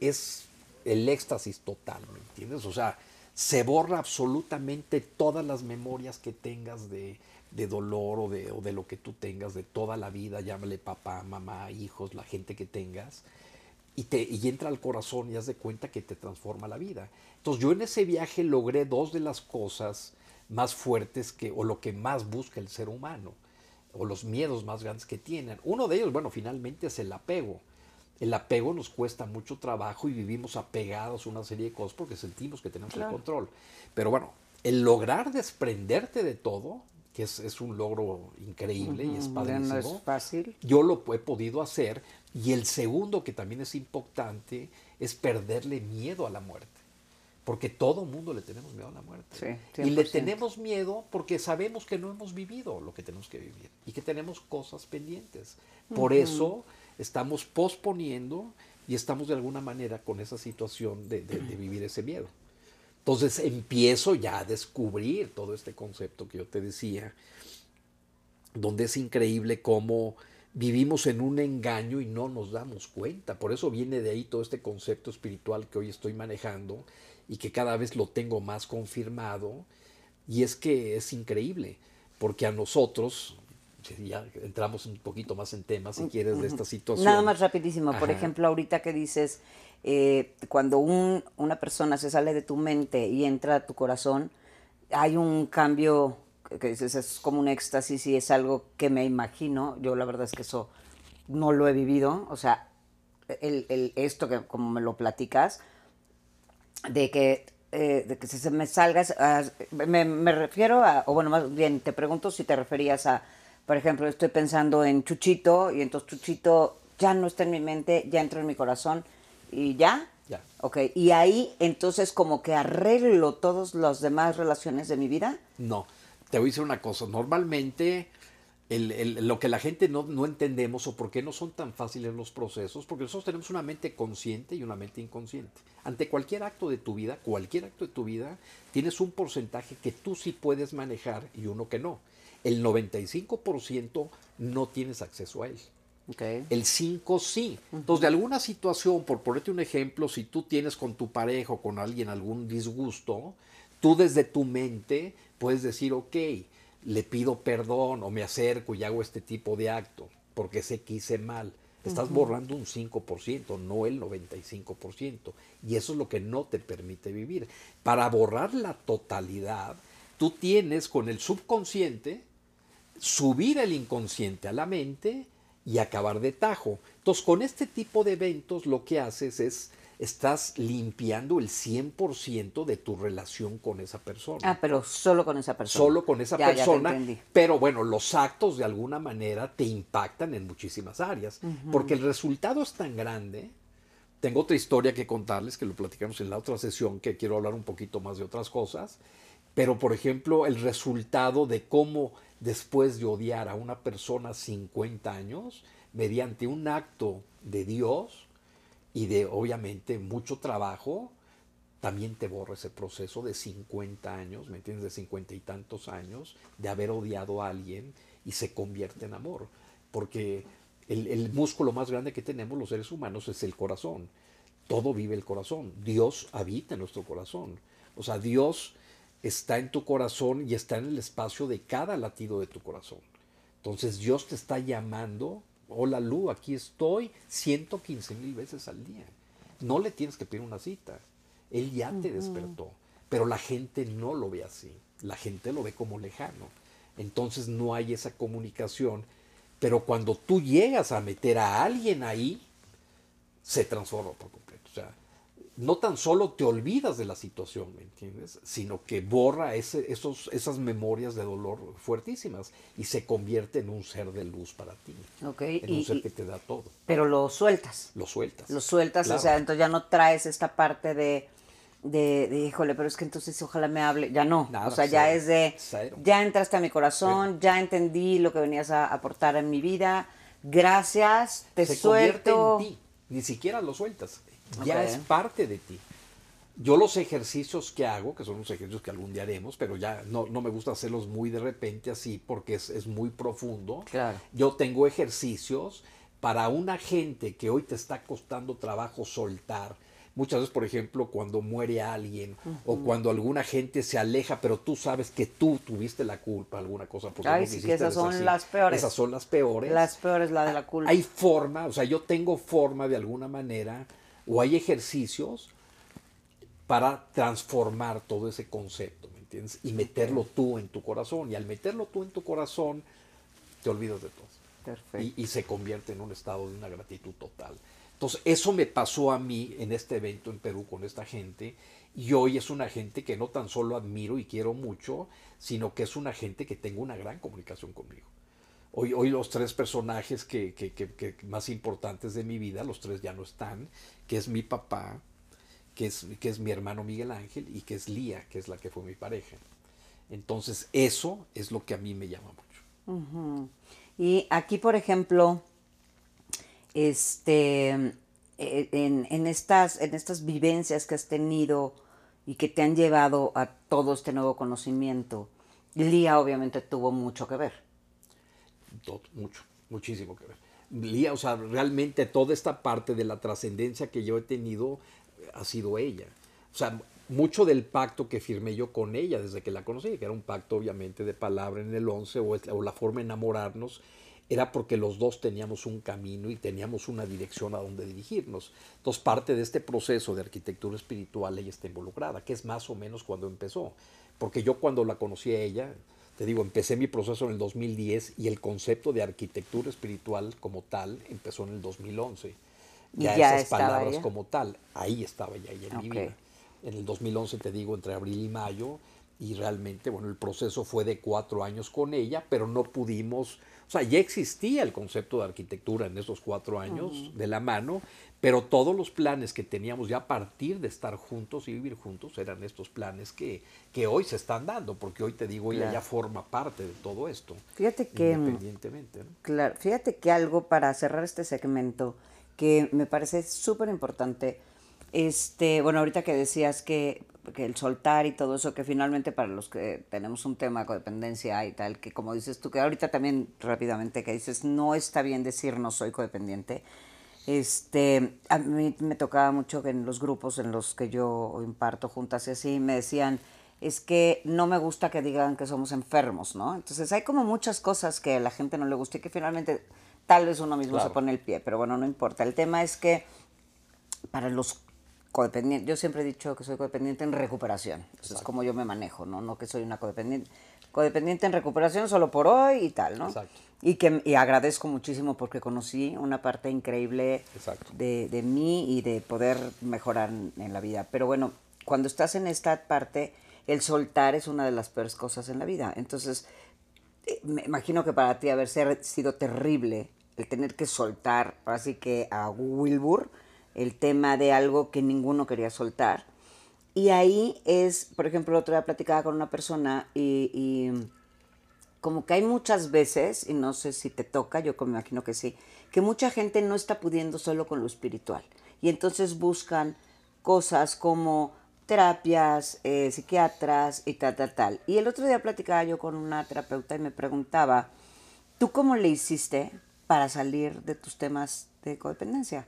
S2: es el éxtasis total, ¿me entiendes? O sea, se borra absolutamente todas las memorias que tengas de, dolor o de, o de, lo que tú tengas de toda la vida, llámale papá, mamá, hijos, la gente que tengas y, te, y entra al corazón y haz de cuenta que te transforma la vida. Entonces yo en ese viaje logré dos de las cosas más fuertes que, o lo que más busca el ser humano, o los miedos más grandes que tienen. Uno de ellos, bueno, finalmente es el apego. El apego nos cuesta mucho trabajo y vivimos apegados a una serie de cosas porque sentimos que tenemos el control. Pero bueno, el lograr desprenderte de todo que es, un logro increíble y es padrísimo.
S1: No es fácil.
S2: Yo lo he podido hacer. Y el segundo, que también es importante, es perderle miedo a la muerte. Porque todo mundo le tenemos miedo a la muerte. y le tenemos miedo porque sabemos que no hemos vivido lo que tenemos que vivir y que tenemos cosas pendientes. Por eso estamos posponiendo y estamos de alguna manera con esa situación de vivir ese miedo. Entonces empiezo ya a descubrir todo este concepto que yo te decía, donde es increíble cómo vivimos en un engaño y no nos damos cuenta. Por eso viene de ahí todo este concepto espiritual que hoy estoy manejando y que cada vez lo tengo más confirmado. Y es que es increíble, porque a nosotros, ya entramos un poquito más en temas, si quieres, de esta situación.
S1: Nada más rapidísimo. Por ejemplo, ahorita que dices, eh, cuando un, una persona se sale de tu mente y entra a tu corazón, hay un cambio que dices, es como un éxtasis y es algo que me imagino. Yo la verdad es que eso no lo he vivido. O sea, el, el, esto que como me lo platicas, de que, eh, de que se me salgas, me, me, refiero a, o bueno, más bien te pregunto si te referías a, por ejemplo, estoy pensando en Chuchito y entonces Chuchito ya no está en mi mente, ya entró en mi corazón y ya.
S2: Ya.
S1: Ok, y ahí entonces como que arreglo todas las demás relaciones de mi vida.
S2: No, te voy a decir una cosa, normalmente lo que la gente no, no, entendemos o por qué no son tan fáciles los procesos, porque nosotros tenemos una mente consciente y una mente inconsciente. Ante cualquier acto de tu vida, cualquier acto de tu vida, tienes un porcentaje que tú sí puedes manejar y uno que no. El 95% no tienes acceso a él.
S1: Okay.
S2: El 5 sí. Entonces, de alguna situación, por ponerte un ejemplo, si tú tienes con tu pareja o con alguien algún disgusto, tú desde tu mente puedes decir, ok, le pido perdón o me acerco y hago este tipo de acto porque sé que hice mal. Estás borrando un 5%, no el 95%. Y eso es lo que no te permite vivir. Para borrar la totalidad, tú tienes con el subconsciente subir el inconsciente a la mente y acabar de tajo. Entonces, con este tipo de eventos lo que haces es estás limpiando el 100% de tu relación con esa persona.
S1: Ah, pero solo con esa persona.
S2: Solo con esa persona. pero bueno, los actos de alguna manera te impactan en muchísimas áreas, porque el resultado es tan grande. Tengo otra historia que contarles, que lo platicamos en la otra sesión, que quiero hablar un poquito más de otras cosas. Pero, por ejemplo, el resultado de cómo después de odiar a una persona 50 años, mediante un acto de Dios, y de obviamente mucho trabajo, también te borra ese proceso de 50 años, ¿me entiendes? De 50 y tantos años, de haber odiado a alguien y se convierte en amor. Porque el, músculo más grande que tenemos los seres humanos es el corazón. Todo vive el corazón. Dios habita en nuestro corazón. O sea, Dios está en tu corazón y está en el espacio de cada latido de tu corazón. Entonces Dios te está llamando hola Lu, aquí estoy 115 mil veces al día. No le tienes que pedir una cita. Él ya te despertó. Pero la gente no lo ve así. La gente lo ve como lejano. Entonces no hay esa comunicación. Pero cuando tú llegas a meter a alguien ahí, se transforma por completo. O sea, no tan solo te olvidas de la situación, ¿me entiendes? Sino que borra ese, esos, esas memorias de dolor fuertísimas y se convierte en un ser de luz para ti.
S1: Okay.
S2: En un ser que te da todo.
S1: Pero lo sueltas.
S2: Lo sueltas.
S1: Lo sueltas, o sea, entonces ya no traes esta parte de, de, híjole, pero es que entonces ojalá me hable. Ya no. o sea, ya es de, ya entraste a mi corazón, ya entendí lo que venías a aportar en mi vida. Gracias, te
S2: se
S1: suelto.
S2: en ti. Ni siquiera lo sueltas ya es parte de ti. Yo los ejercicios que hago, que son los ejercicios que algún día haremos, pero ya no, no me gusta hacerlos muy de repente así porque es, es muy profundo.
S1: Claro.
S2: Yo tengo ejercicios para una gente que hoy te está costando trabajo soltar. Muchas veces, por ejemplo, cuando muere alguien o cuando alguna gente se aleja, pero tú sabes que tú tuviste la culpa, alguna cosa. Porque
S1: Ay, sí, que esas son las peores.
S2: Esas son las peores.
S1: Las peores, la de la culpa.
S2: Hay forma, o sea, yo tengo forma de alguna manera o hay ejercicios para transformar todo ese concepto, ¿me entiendes? Y meterlo tú en tu corazón. Y al meterlo tú en tu corazón, te olvidas de todo.
S1: Perfecto.
S2: Y, se convierte en un estado de una gratitud total. Entonces, eso me pasó a mí en este evento en Perú con esta gente. Y hoy es una gente que no tan solo admiro y quiero mucho, sino que es una gente que tengo una gran comunicación conmigo. Hoy, hoy los tres personajes que, que, más importantes de mi vida, los tres ya no están, que es mi papá, que es, que es mi hermano Miguel Ángel y que es Lía, que es la que fue mi pareja. Entonces eso es lo que a mí me llama mucho.
S1: Y aquí, por ejemplo, este, eh, en, en, estas, en estas vivencias que has tenido y que te han llevado a todo este nuevo conocimiento, Lía obviamente tuvo mucho que ver
S2: mucho, muchísimo que ver. o sea, realmente toda esta parte de la trascendencia que yo he tenido eh, ha sido ella. O sea, mucho del pacto que firmé yo con ella desde que la conocí, que era un pacto obviamente de palabra en el 11 o, o la forma de enamorarnos, era porque los dos teníamos un camino y teníamos una dirección a donde dirigirnos. Entonces parte de este proceso de arquitectura espiritual ella está involucrada, que es más o menos cuando empezó. Porque yo cuando la conocí a ella, te digo, empecé mi proceso en el 2010 y el concepto de arquitectura espiritual como tal empezó en el 2011. Ya, ya esas palabras como tal, ahí estaba ya ella en mi vida. En el 2011, te digo, entre abril y mayo, y realmente, bueno, el proceso fue de cuatro años con ella, pero no pudimos, sea, ya existía el concepto de arquitectura en esos cuatro años de la mano, pero todos los planes que teníamos ya a partir de estar juntos y vivir juntos eran estos planes que, que hoy se están dando, porque hoy te digo, ella ya forma parte de todo esto.
S1: Fíjate que...
S2: Mm, Independientemente.
S1: Claro, fíjate que algo para cerrar este segmento que me parece súper importante, este, bueno, ahorita que decías que que el soltar y todo eso, que finalmente para los que tenemos un tema de codependencia y tal, que como dices tú, que ahorita también rápidamente que dices, no está bien decir no soy codependiente. Este, a mí me tocaba mucho que en los grupos en los que yo imparto juntas y así, me decían, es que no me gusta que digan que somos enfermos, ¿no? Entonces hay como muchas cosas que a la gente no le gusta y que finalmente tal vez uno mismo se pone el pie, pero bueno, no importa. El tema es que para los codependiente. Yo siempre he dicho que soy codependiente en recuperación. Eso es como yo me manejo, ¿no? No que soy una codependiente. Codependiente en recuperación solo por hoy y tal, ¿no? Exacto. Y que y agradezco muchísimo porque conocí una parte increíble de, de, mí y de poder mejorar en la vida. Pero bueno, cuando estás en esta parte, el soltar es una de las peores cosas en la vida. Entonces, eh, me imagino que para ti haber sido terrible el tener que soltar, así que a Wilbur, el tema de algo que ninguno quería soltar. Y ahí es, por ejemplo, otra vez platicaba con una persona y, como que hay muchas veces, y no sé si te toca, yo me imagino que sí, que mucha gente no está pudiendo solo con lo espiritual. Y entonces buscan cosas como terapias, eh, psiquiatras y tal, tal, tal. Y el otro día platicaba yo con una terapeuta y me preguntaba, ¿tú cómo le hiciste para salir de tus temas de codependencia?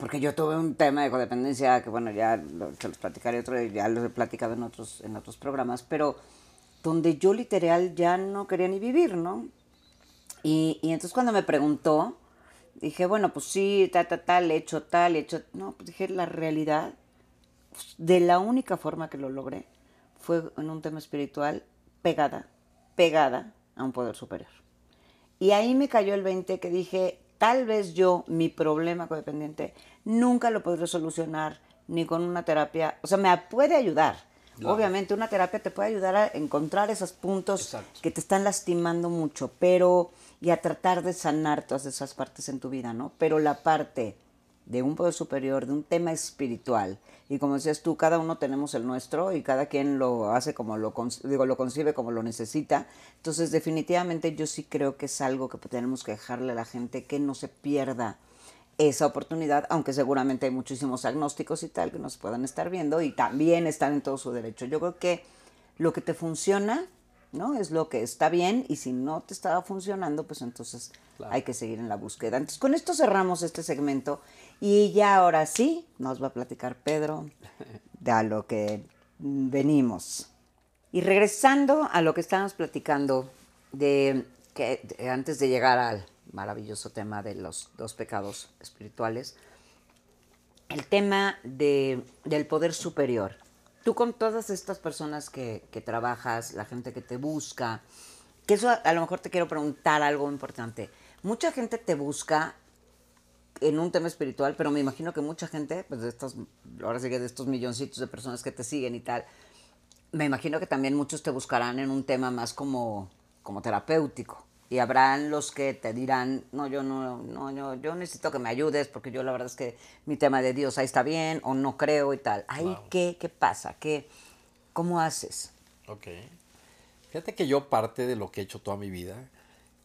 S1: Porque yo tuve un tema de codependencia que, bueno, ya lo, se los platicaré otro, ya lo he platicado en otros, en otros programas, pero donde yo literal ya no quería ni vivir, ¿no? Y, y entonces cuando me preguntó, dije, bueno, pues sí, tal, tal, tal, he hecho tal, he hecho... No, pues dije, la realidad, de la única forma que lo logré, fue en un tema espiritual pegada, pegada a un poder superior. Y ahí me cayó el 20 que dije, tal vez yo, mi problema codependiente, nunca lo podré solucionar ni con una terapia. O sea, me puede ayudar. Obviamente una terapia te puede ayudar a encontrar esos puntos que te están lastimando mucho, pero y a tratar de sanar todas esas partes en tu vida, ¿no? Pero la parte de un poder superior, de un tema espiritual, y como decías tú, cada uno tenemos el nuestro y cada quien lo hace como lo, digo, lo concibe como lo necesita. Entonces, definitivamente yo sí creo que es algo que tenemos que dejarle a la gente que no se pierda esa oportunidad, aunque seguramente hay muchísimos agnósticos y tal que nos puedan estar viendo y también están en todo su derecho. Yo creo que lo que te funciona, ¿no? Es lo que está bien y si no te estaba funcionando, pues entonces hay que seguir en la búsqueda. Entonces, con esto cerramos este segmento y ya ahora sí nos va a platicar Pedro de a lo que venimos. Y regresando a lo que estábamos platicando de que antes de llegar al maravilloso tema de los dos pecados espirituales, el tema de, del poder superior. Tú con todas estas personas que, que, trabajas, la gente que te busca, que eso a, lo mejor te quiero preguntar algo importante. Mucha gente te busca en un tema espiritual, pero me imagino que mucha gente, pues de estos, ahora sigue de estos milloncitos de personas que te siguen y tal, me imagino que también muchos te buscarán en un tema más como, como terapéutico. Y habrán los que te dirán, no, yo no, no, yo, yo necesito que me ayudes porque yo la verdad es que mi tema de Dios ahí está bien o no creo y tal. Ahí, ¿qué, ¿qué pasa? ¿Qué, ¿Cómo haces?
S2: Ok. Fíjate que yo parte de lo que he hecho toda mi vida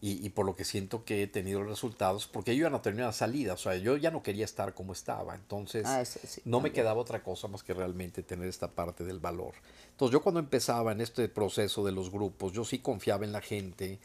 S2: y, por lo que siento que he tenido resultados, porque yo ya no tenía salida, o sea, yo ya no quería estar como estaba, entonces ah, no me quedaba otra cosa más que realmente tener esta parte del valor. Entonces yo cuando empezaba en este proceso de los grupos, yo sí confiaba en la gente,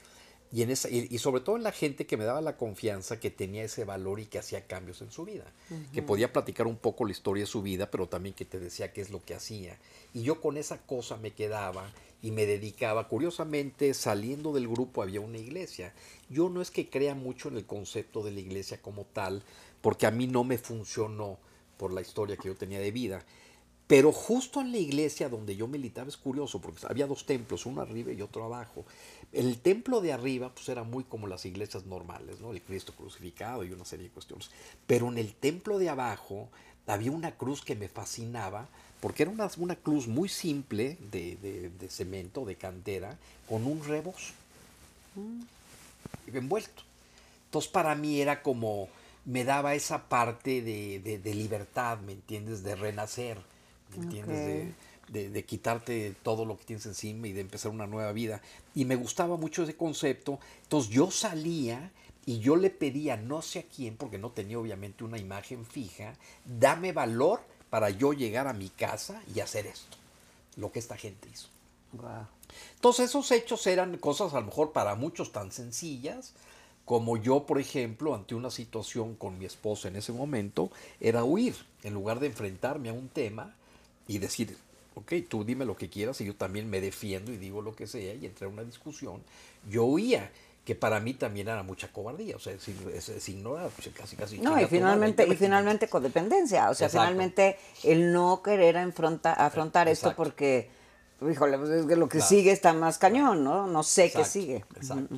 S2: Y, en esa, y, sobre todo en la gente que me daba la confianza, que tenía ese valor y que hacía cambios en su vida. Que podía platicar un poco la historia de su vida, pero también que te decía qué es lo que hacía. Y yo con esa cosa me quedaba y me dedicaba. Curiosamente, saliendo del grupo había una iglesia. Yo no es que crea mucho en el concepto de la iglesia como tal, porque a mí no me funcionó por la historia que yo tenía de vida. Pero justo en la iglesia donde yo militaba es curioso, porque había dos templos, uno arriba y otro abajo. El templo de arriba pues era muy como las iglesias normales, ¿no? El Cristo crucificado y una serie de cuestiones. Pero en el templo de abajo había una cruz que me fascinaba, porque era una, una cruz muy simple de, de, cemento, de cantera, con un rebozo mm. envuelto. Entonces para mí era como, me daba esa parte de, de libertad, ¿me entiendes? De renacer ¿me entiendes? De, quitarte todo lo que tienes encima y de empezar una nueva vida. Y me gustaba mucho ese concepto. Entonces yo salía y yo le pedía no sé a quién, porque no tenía obviamente una imagen fija, dame valor para yo llegar a mi casa y hacer esto, lo que esta gente hizo. Entonces esos hechos eran cosas a lo mejor para muchos tan sencillas, como yo, por ejemplo, ante una situación con mi esposa en ese momento, era huir, en lugar de enfrentarme a un tema, y decir, ok, tú dime lo que quieras y yo también me defiendo y digo lo que sea y entrar en una discusión, yo oía que para mí también era mucha cobardía, o sea, es, ignorar, pues, casi casi.
S1: No, y finalmente, y finalmente codependencia, o sea, finalmente el no querer afrontar, afrontar esto porque, híjole, pues es que lo que sigue está más cañón, ¿no? No sé qué sigue. Exacto.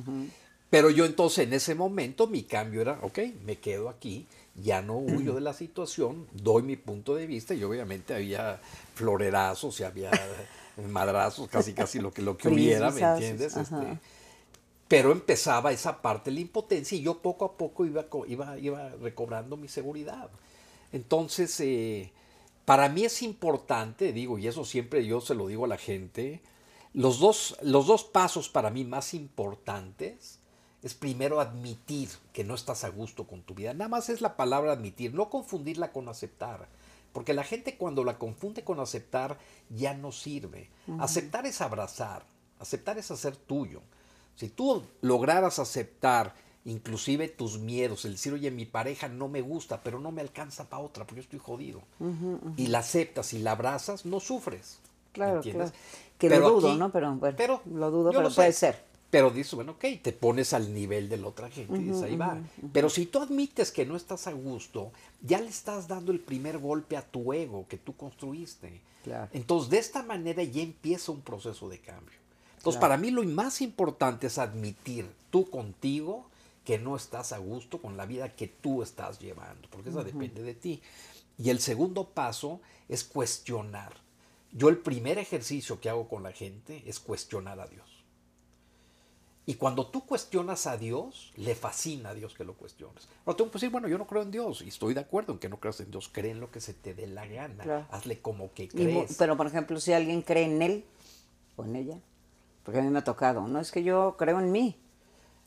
S2: Pero yo entonces en ese momento mi cambio era, ok, me quedo aquí ya no huyo de la situación, doy mi punto de vista y obviamente había florerazos y había *laughs* madrazos, casi casi lo que, lo que hubiera, ¿me entiendes? Este, pero empezaba esa parte de la impotencia y yo poco a poco iba, iba, iba recobrando mi seguridad. Entonces, eh, para mí es importante, digo, y eso siempre yo se lo digo a la gente, los dos, los dos pasos para mí más importantes es primero admitir que no estás a gusto con tu vida. Nada más es la palabra admitir, no confundirla con aceptar. Porque la gente cuando la confunde con aceptar ya no sirve. Aceptar es abrazar, aceptar es hacer tuyo. Si tú lograras aceptar inclusive tus miedos, el decir, oye, mi pareja no me gusta, pero no me alcanza para otra, porque yo estoy jodido. Y la aceptas y la abrazas, no sufres.
S1: Claro, claro. Que lo dudo, ¿no? Pero bueno, lo dudo, pero puede ser.
S2: Pero dices, bueno, ok, te pones al nivel de la otra gente y dices, ahí va. Pero si tú admites que no estás a gusto, ya le estás dando el primer golpe a tu ego que tú construiste. Entonces, de esta manera ya empieza un proceso de cambio. Entonces, para mí lo más importante es admitir tú contigo que no estás a gusto con la vida que tú estás llevando, porque esa depende de ti. Y el segundo paso es cuestionar. Yo el primer ejercicio que hago con la gente es cuestionar a Dios. Y cuando tú cuestionas a Dios, le fascina a Dios que lo cuestiones. No tengo que decir, bueno, yo no creo en Dios y estoy de acuerdo en que no creas en Dios. Cree en lo que se te dé la gana. Hazle como que crees.
S1: pero, por ejemplo, si alguien cree en él o en ella, porque a mí me ha tocado, no es que yo creo en mí.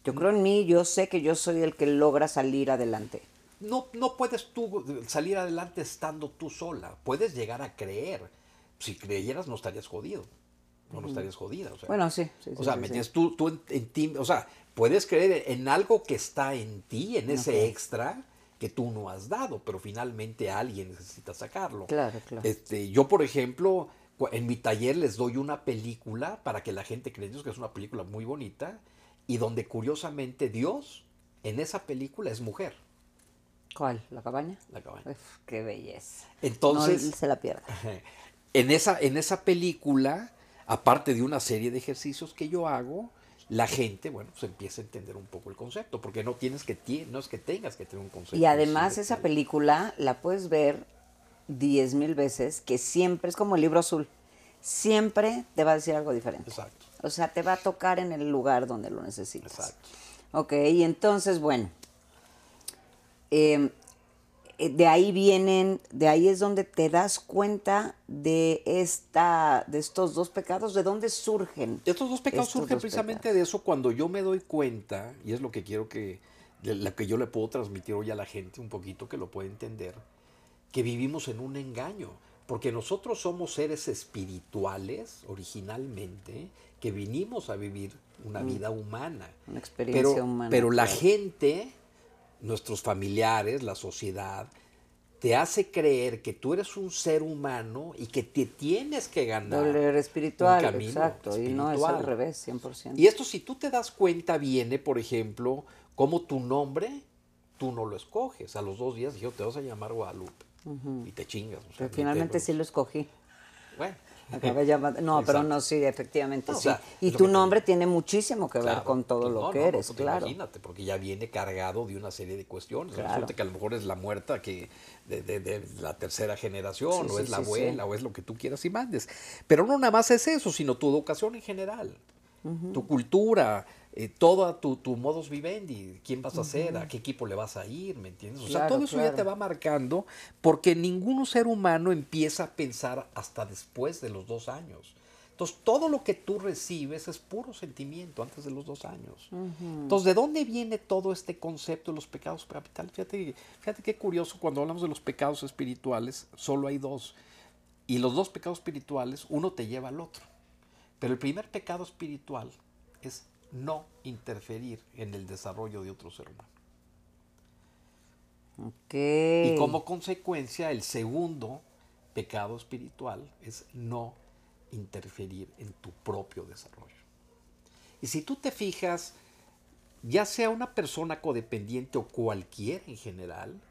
S1: Yo creo en mí, yo sé que yo soy el que logra salir adelante.
S2: No, no puedes tú salir adelante estando tú sola. Puedes llegar a creer. Si creyeras, no estarías jodido no, no estarías jodida. O sea,
S1: bueno, sí.
S2: o sea, ¿me Tú, tú en, ti, o sea, puedes creer en algo que está en ti, en ese extra que tú no has dado, pero finalmente alguien necesita sacarlo.
S1: Claro, claro.
S2: Este, yo, por ejemplo, en mi taller les doy una película para que la gente crea que es una película muy bonita y donde curiosamente Dios en esa película es mujer.
S1: ¿Cuál? ¿La cabaña?
S2: La cabaña.
S1: qué belleza.
S2: Entonces.
S1: No se la pierda. *laughs*
S2: En esa, en esa película aparte de una serie de ejercicios que yo hago, la gente, bueno, se empieza a entender un poco el concepto, porque no tienes que, no es que tengas que tener un concepto.
S1: Y además esa película la puedes ver diez mil veces, que siempre es como el libro azul, siempre te va a decir algo diferente.
S2: Exacto.
S1: O sea, te va a tocar en el lugar donde lo necesitas. Exacto. Ok, y entonces, bueno, eh, de ahí vienen, de ahí es donde te das cuenta de esta, de estos dos pecados, de dónde surgen.
S2: Estos dos pecados surgen precisamente de eso cuando yo me doy cuenta, y es lo que quiero que, lo que yo le puedo transmitir hoy a la gente un poquito, que lo pueda entender, que vivimos en un engaño. Porque nosotros somos seres espirituales originalmente que vinimos a vivir una
S1: Mm.
S2: vida humana.
S1: Una experiencia
S2: pero,
S1: humana,
S2: Pero la gente, nuestros familiares, la sociedad, te hace creer que tú eres un ser humano y que te tienes que ganar.
S1: Doble espiritual,
S2: un camino
S1: exacto. Y no es al revés, 100%.
S2: Y esto, si tú te das cuenta, viene, por ejemplo, como tu nombre, tú no lo escoges. A los dos días dijo, te vas a llamar Guadalupe. Y te chingas. o sea,
S1: Pero finalmente
S2: te-
S1: sí lo escogí.
S2: Bueno.
S1: Acabé llamando- No, pero no, sí, efectivamente
S2: No, o
S1: sí.
S2: sea,
S1: y tu nombre tiene muchísimo que ver
S2: Claro,
S1: con todo lo que
S2: no,
S1: eres,
S2: pues
S1: claro.
S2: Imagínate, porque ya viene cargado de una serie de cuestiones.
S1: Claro.
S2: Resulta que a lo mejor es la muerta que de, de- de la tercera generación,
S1: Sí,
S2: o es la
S1: sí,
S2: abuela, o es lo que tú quieras y mandes. Pero no nada más es eso, sino tu educación en general, tu cultura, eh, todo tu, tu modus vivendi, quién vas a ser, a qué equipo le vas a ir, ¿me entiendes? O sea,
S1: Claro,
S2: todo eso ya te va marcando, porque ningún ser humano empieza a pensar hasta después de los dos años. Entonces, todo lo que tú recibes es puro sentimiento antes de los dos años. Entonces, ¿de dónde viene todo este concepto de los pecados capitales? Fíjate, fíjate qué curioso, cuando hablamos de los pecados espirituales, solo hay dos. Y los dos pecados espirituales, uno te lleva al otro. Pero el primer pecado espiritual es no interferir en el desarrollo de otro ser humano.
S1: Ok.
S2: Y como consecuencia, el segundo pecado espiritual es no interferir en tu propio desarrollo. Y si tú te fijas, ya sea una persona codependiente o cualquiera en general,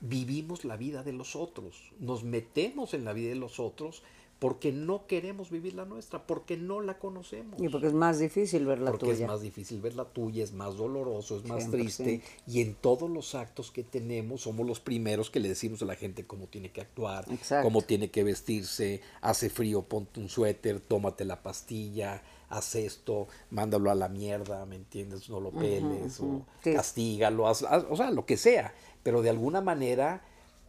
S2: vivimos la vida de los otros, nos metemos en la vida de los otros porque no queremos vivir la nuestra, porque no la conocemos.
S1: Y porque es más difícil ver la
S2: porque
S1: tuya.
S2: es más difícil ver la tuya, es más doloroso, es más
S1: 100%.
S2: triste. Y en todos los actos que tenemos somos los primeros que le decimos a la gente cómo tiene que actuar,
S1: Exacto.
S2: cómo tiene que vestirse, hace frío, ponte un suéter, tómate la pastilla, haz esto, mándalo a la mierda, ¿me entiendes? No lo peles, o
S1: Sí.
S2: castígalo, haz- haz- o sea, lo que sea. Pero de alguna manera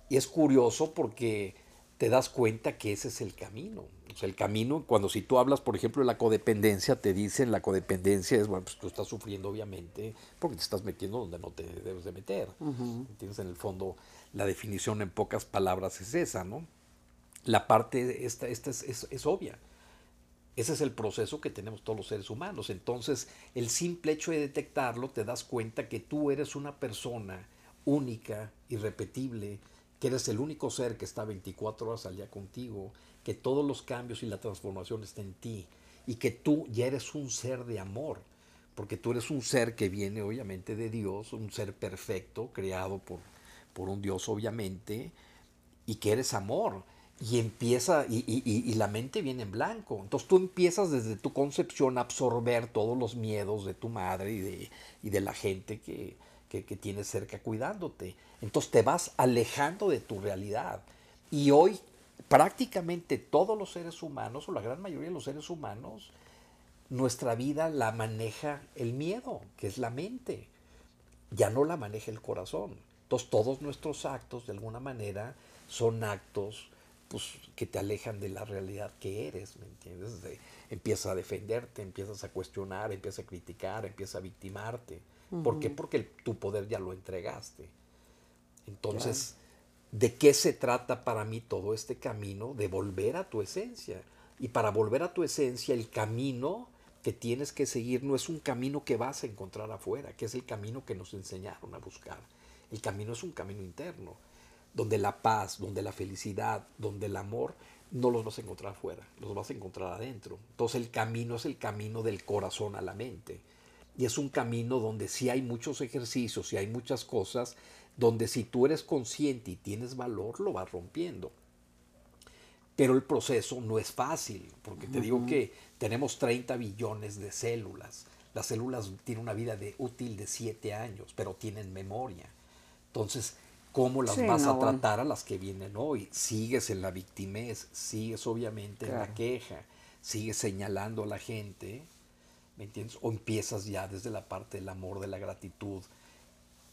S2: es curioso porque te das cuenta que ese es el camino. O sea, el camino, cuando si tú hablas, por ejemplo, de la codependencia, te dicen la codependencia es, bueno, pues tú estás sufriendo obviamente porque te estás metiendo donde no te debes de meter. ¿Entiendes? En el fondo, la definición en pocas palabras es esa, ¿no? La parte, esta, esta es, es- es obvia. Ese es el proceso que tenemos todos los seres humanos. Entonces, el simple hecho de detectarlo, te das cuenta que tú eres una persona única, irrepetible, que eres el único ser que está 24 horas al día contigo, que todos los cambios y la transformación están en ti y que tú ya eres un ser de amor, porque tú eres un ser que viene obviamente de Dios, un ser perfecto, creado por, por un Dios obviamente, y que eres amor. Y empieza, y- y- y la mente viene en blanco. Entonces tú empiezas desde tu concepción a absorber todos los miedos de tu madre y de, y de la gente que, que, que tienes cerca cuidándote. Entonces te vas alejando de tu realidad. Y hoy prácticamente todos los seres humanos, o la gran mayoría de los seres humanos, nuestra vida la maneja el miedo, que es la mente ya no la maneja el corazón. Entonces todos nuestros actos de alguna manera son actos pues, que te alejan de la realidad que eres, ¿me entiendes? De- empiezas a defenderte, empiezas a cuestionar, empiezas a criticar, empiezas a victimarte. ¿Por qué? Porque el- tu poder ya lo entregaste. Entonces, ¿de qué se trata para mí todo este camino? De volver a tu esencia. Y para volver a tu esencia, el camino que tienes que seguir no es un camino que vas a encontrar afuera, que es el camino que nos enseñaron a buscar. El camino es un camino interno, donde la paz, donde la felicidad, donde el amor, no los vas a encontrar afuera, los vas a encontrar adentro. Entonces el camino es el camino del corazón a la mente. Y es un camino donde sí hay muchos ejercicios y hay muchas cosas, donde si tú eres consciente y tienes valor, lo vas rompiendo. Pero el proceso no es fácil, porque te digo que tenemos 30 billones de células. Las células tienen una vida de útil de 7 años, pero tienen memoria. Entonces, ¿cómo las
S1: Sí,
S2: vas
S1: no,
S2: a
S1: bueno.
S2: tratar a las que vienen hoy? Sigues en la victimez, sigues obviamente en la queja, sigues señalando a la gente, ¿me entiendes? O empiezas ya desde la parte del amor, de la gratitud.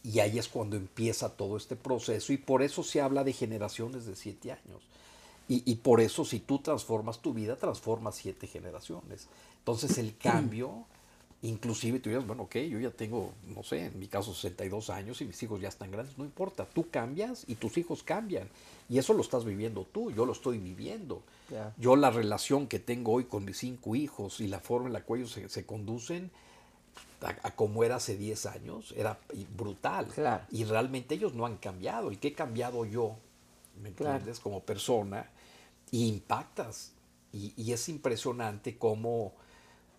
S2: Y ahí es cuando empieza todo este proceso y por eso se habla de generaciones de siete años. Y, y por eso si tú transformas tu vida, transformas siete generaciones. Entonces el cambio Inclusive tú dirías, bueno, ok, yo ya tengo, no sé, en mi caso 62 años y mis hijos ya están grandes, no importa, tú cambias y tus hijos cambian. Y eso lo estás viviendo tú, yo lo estoy viviendo. Yo la relación que tengo hoy con mis cinco hijos y la forma en la cual ellos se, conducen a, como era hace 10 años, era brutal. Y realmente ellos no han cambiado. ¿Y qué he cambiado yo? ¿Me entiendes? Como persona. Y impactas. Y, y es impresionante cómo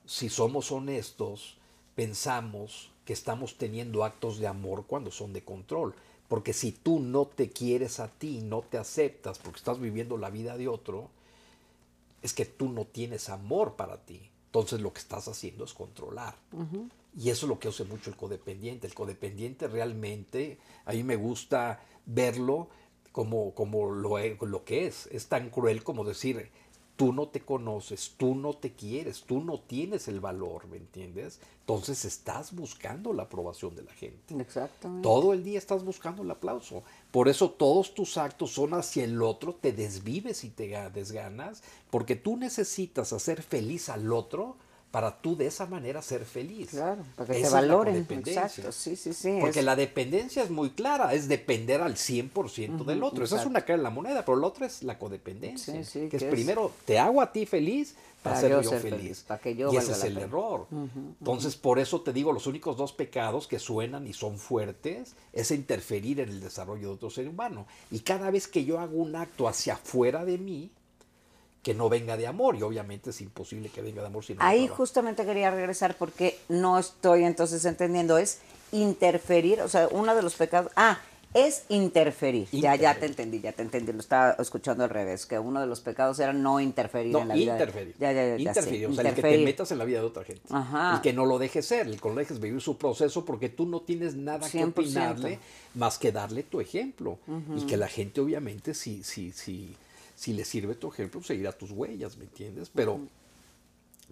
S2: si somos honestos, pensamos que estamos teniendo actos de amor cuando son de control. Porque si tú no te quieres a ti, no te aceptas porque estás viviendo la vida de otro, es que tú no tienes amor para ti. Entonces lo que estás haciendo es controlar. Y eso es lo que hace mucho el codependiente. El codependiente realmente, a mí me gusta verlo como, como lo, lo que es. Es tan cruel como decir, tú no te conoces, tú no te quieres, tú no tienes el valor, ¿me entiendes? Entonces estás buscando la aprobación de la gente.
S1: Exactamente.
S2: Todo el día estás buscando el aplauso. Por eso todos tus actos son hacia el otro, te desvives y te desganas, porque tú necesitas hacer feliz al otro para tú de esa manera ser feliz.
S1: Claro, para que te valoren. Exacto, sí, sí, sí.
S2: Porque la dependencia es muy clara, es depender al 100% del otro. Esa es una cara en la moneda, pero la otra es la codependencia. que, es, primero, te hago a ti feliz para, ser yo, feliz.
S1: Para que yo
S2: y ese es el error. Entonces, por eso te digo, los únicos dos pecados que suenan y son fuertes es interferir en el desarrollo de otro ser humano. Y cada vez que yo hago un acto hacia afuera de mí, que no venga de amor y obviamente es imposible que venga de amor
S1: sino ahí justamente quería regresar porque no estoy entonces entendiendo es interferir o sea uno de los pecados ah es interferir. Ya, ya te entendí, ya te entendí. Lo estaba escuchando al revés, que uno de los pecados era no interferir en la vida.
S2: Interferir. Ya, ya, ya, interferir. O sea, el que te metas en la vida de otra gente. Ajá. Y que no lo dejes ser, el que lo dejes vivir su proceso porque tú no tienes nada que opinarle más que darle tu ejemplo. Y que la gente obviamente sí, sí, sí si le sirve tu ejemplo, seguirá tus huellas, ¿me entiendes? Pero,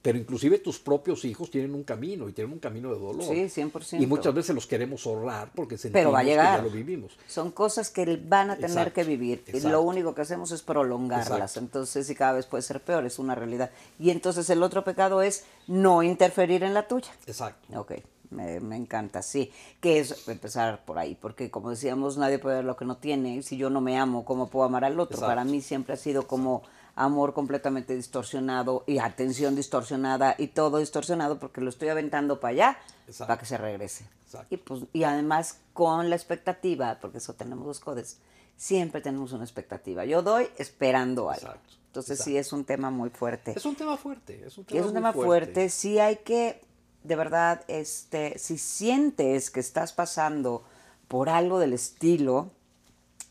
S2: pero inclusive tus propios hijos tienen un camino y tienen un camino de dolor.
S1: Sí, 100%.
S2: Y muchas veces los queremos ahorrar porque sentimos pero va a llegar. que ya lo vivimos.
S1: Son cosas que van a tener que vivir y lo único que hacemos es prolongarlas. Entonces, y cada vez puede ser peor, es una realidad. Y entonces el otro pecado es no interferir en la tuya.
S2: Exacto.
S1: Ok. Me, me, encanta, sí, que es empezar por ahí, porque como decíamos, nadie puede ver lo que no tiene, si yo no me amo, ¿cómo puedo amar al otro? Para mí siempre ha sido como amor completamente distorsionado y atención distorsionada y todo distorsionado porque lo estoy aventando para allá para que se regrese. Y, pues, y además con la expectativa, porque eso tenemos los codes, siempre tenemos una expectativa. Yo doy esperando algo. Entonces sí es un tema muy fuerte.
S2: Es un tema fuerte. Es un
S1: tema, fuerte. Sí hay que de verdad, este, si sientes que estás pasando por algo del estilo,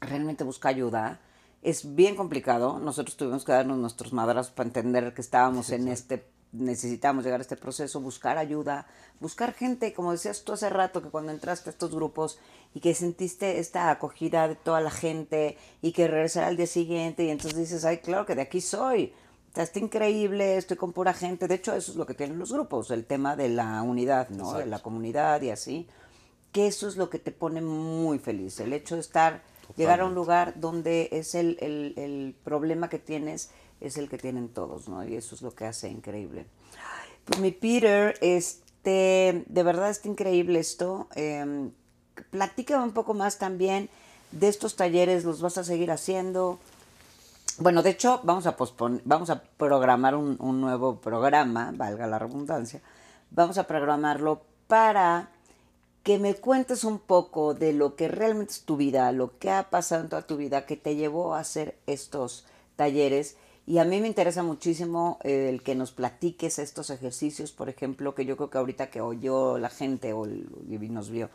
S1: realmente busca ayuda. Es bien complicado. Nosotros tuvimos que darnos nuestros madrazos para entender que estábamos en este, necesitamos llegar a este proceso, buscar ayuda, buscar gente, como decías tú hace rato, que cuando entraste a estos grupos y que sentiste esta acogida de toda la gente y que regresar al día siguiente y entonces dices, ay, claro que de aquí soy está increíble, estoy con pura gente. De hecho, eso es lo que tienen los grupos, el tema de la unidad, ¿no? De la comunidad y así. Que eso es lo que te pone muy feliz. El hecho de estar, llegar a un lugar donde es el, el, problema que tienes, es el que tienen todos, ¿no? Y eso es lo que hace increíble. Pues mi Peter, este, de verdad está increíble esto. Eh, platícame un poco más también de estos talleres, ¿los vas a seguir haciendo? Bueno, de hecho, vamos a vamos a programar un, nuevo programa, valga la redundancia. Vamos a programarlo para que me cuentes un poco de lo que realmente es tu vida, lo que ha pasado en toda tu vida que te llevó a hacer estos talleres. Y a mí me interesa muchísimo el que nos platiques estos ejercicios, por ejemplo, que yo creo que ahorita que oyó la gente o nos vio,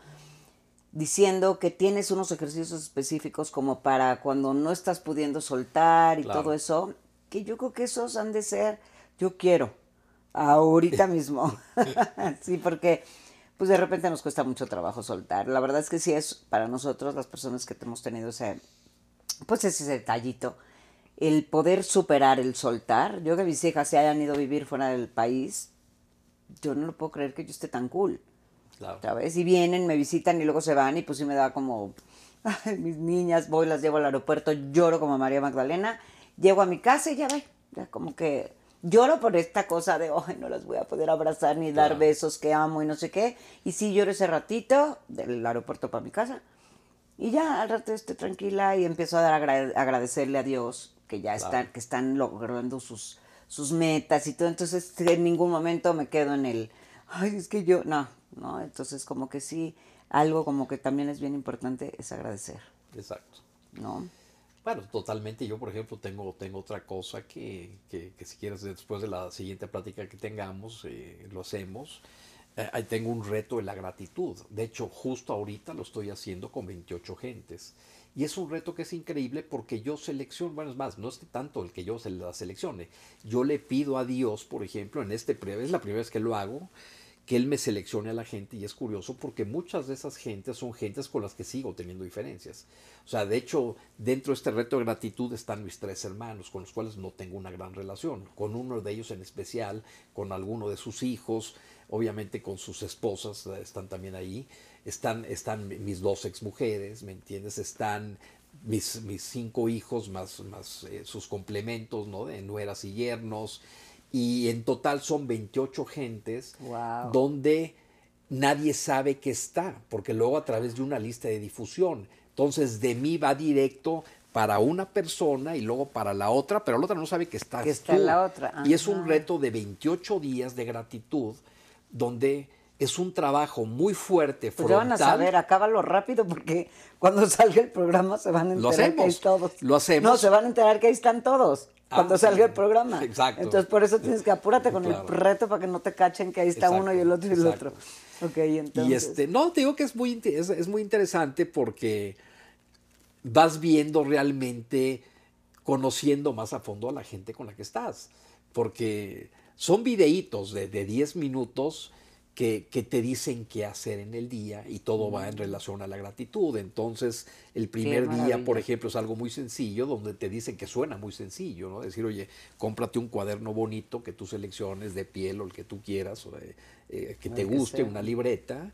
S1: diciendo que tienes unos ejercicios específicos como para cuando no estás pudiendo soltar y todo eso, que yo creo que esos han de ser, yo quiero, ahorita *laughs* mismo. *laughs* sí, porque pues de repente nos cuesta mucho trabajo soltar. La verdad es que sí es para nosotros, las personas que hemos tenido ese, pues ese detallito, el poder superar el soltar. Yo que mis hijas se hayan ido a vivir fuera del país, yo no lo puedo creer que yo esté tan cool. ¿Sabes? Y vienen, me visitan y luego se van y pues sí me da como, *laughs* mis niñas, voy, las llevo al aeropuerto, lloro como María Magdalena, llego a mi casa y ya ve, ya como que lloro por esta cosa de, ay, no las voy a poder abrazar ni dar
S2: Claro.
S1: besos que amo y no sé qué. Y sí lloro ese ratito del aeropuerto para mi casa. Y ya al rato estoy tranquila y empiezo a dar agra- agradecerle a Dios que ya están,
S2: Claro.
S1: que están logrando sus, sus metas y todo. Entonces en ningún momento me quedo en el, ay, es que yo, no, no. Entonces como que sí, algo como que también es bien importante es agradecer,
S2: Exacto.
S1: ¿no?
S2: Bueno, totalmente. Yo, por ejemplo, tengo, tengo otra cosa que, que, que si quieres, después de la siguiente plática que tengamos, eh, lo hacemos. Eh, tengo un reto de la gratitud. De hecho, justo ahorita lo estoy haciendo con 28 gentes. Y es un reto que es increíble porque yo selecciono, bueno, es más, no es tanto el que yo se la seleccione. Yo le pido a Dios, por ejemplo, en este pre- es la primera vez que lo hago, que Él me seleccione a la gente y es curioso porque muchas de esas gentes son gentes con las que sigo teniendo diferencias. O sea, de hecho, dentro de este reto de gratitud están mis tres hermanos con los cuales no tengo una gran relación. Con uno de ellos en especial, con alguno de sus hijos, obviamente con sus esposas eh, están también ahí. Están, están mis dos exmujeres, ¿me entiendes? Están mis, mis cinco hijos más, más eh, sus complementos, ¿no? De nueras y yernos. Y en total son 28 gentes
S1: Wow.
S2: donde nadie sabe que está, porque luego a través de una lista de difusión. Entonces de mí va directo para una persona y luego para la otra, pero la otra no sabe que está.
S1: Que está la otra,
S2: Y es un reto de 28 días de gratitud, donde es un trabajo muy fuerte,
S1: Pues ya van a
S2: frontal.
S1: saber, acábalo rápido porque cuando salga el programa se van a
S2: Lo
S1: enterar que hay
S2: hacemos,
S1: todos.
S2: lo hacemos.
S1: No, se van a enterar que ahí están todos
S2: Ah,
S1: cuando
S2: sí,
S1: salga el programa.
S2: exacto.
S1: Entonces por eso tienes que apúrate con
S2: Claro.
S1: el reto para que no te cachen que ahí está
S2: Exacto,
S1: uno y el otro y el
S2: exacto.
S1: otro. Ok, entonces.
S2: Y este, no, te digo que es muy, es muy interesante porque vas viendo realmente, conociendo más a fondo a la gente con la que estás. Porque son videitos de, de 10 minutos que, que te dicen qué hacer en el día y todo va en relación a la gratitud. Entonces, el primer día, por ejemplo, es algo muy sencillo, donde te dicen que suena muy sencillo, ¿no? Decir, oye, cómprate un cuaderno bonito que tú selecciones de piel o el que tú quieras, o eh, que te
S1: que
S2: guste, una libreta,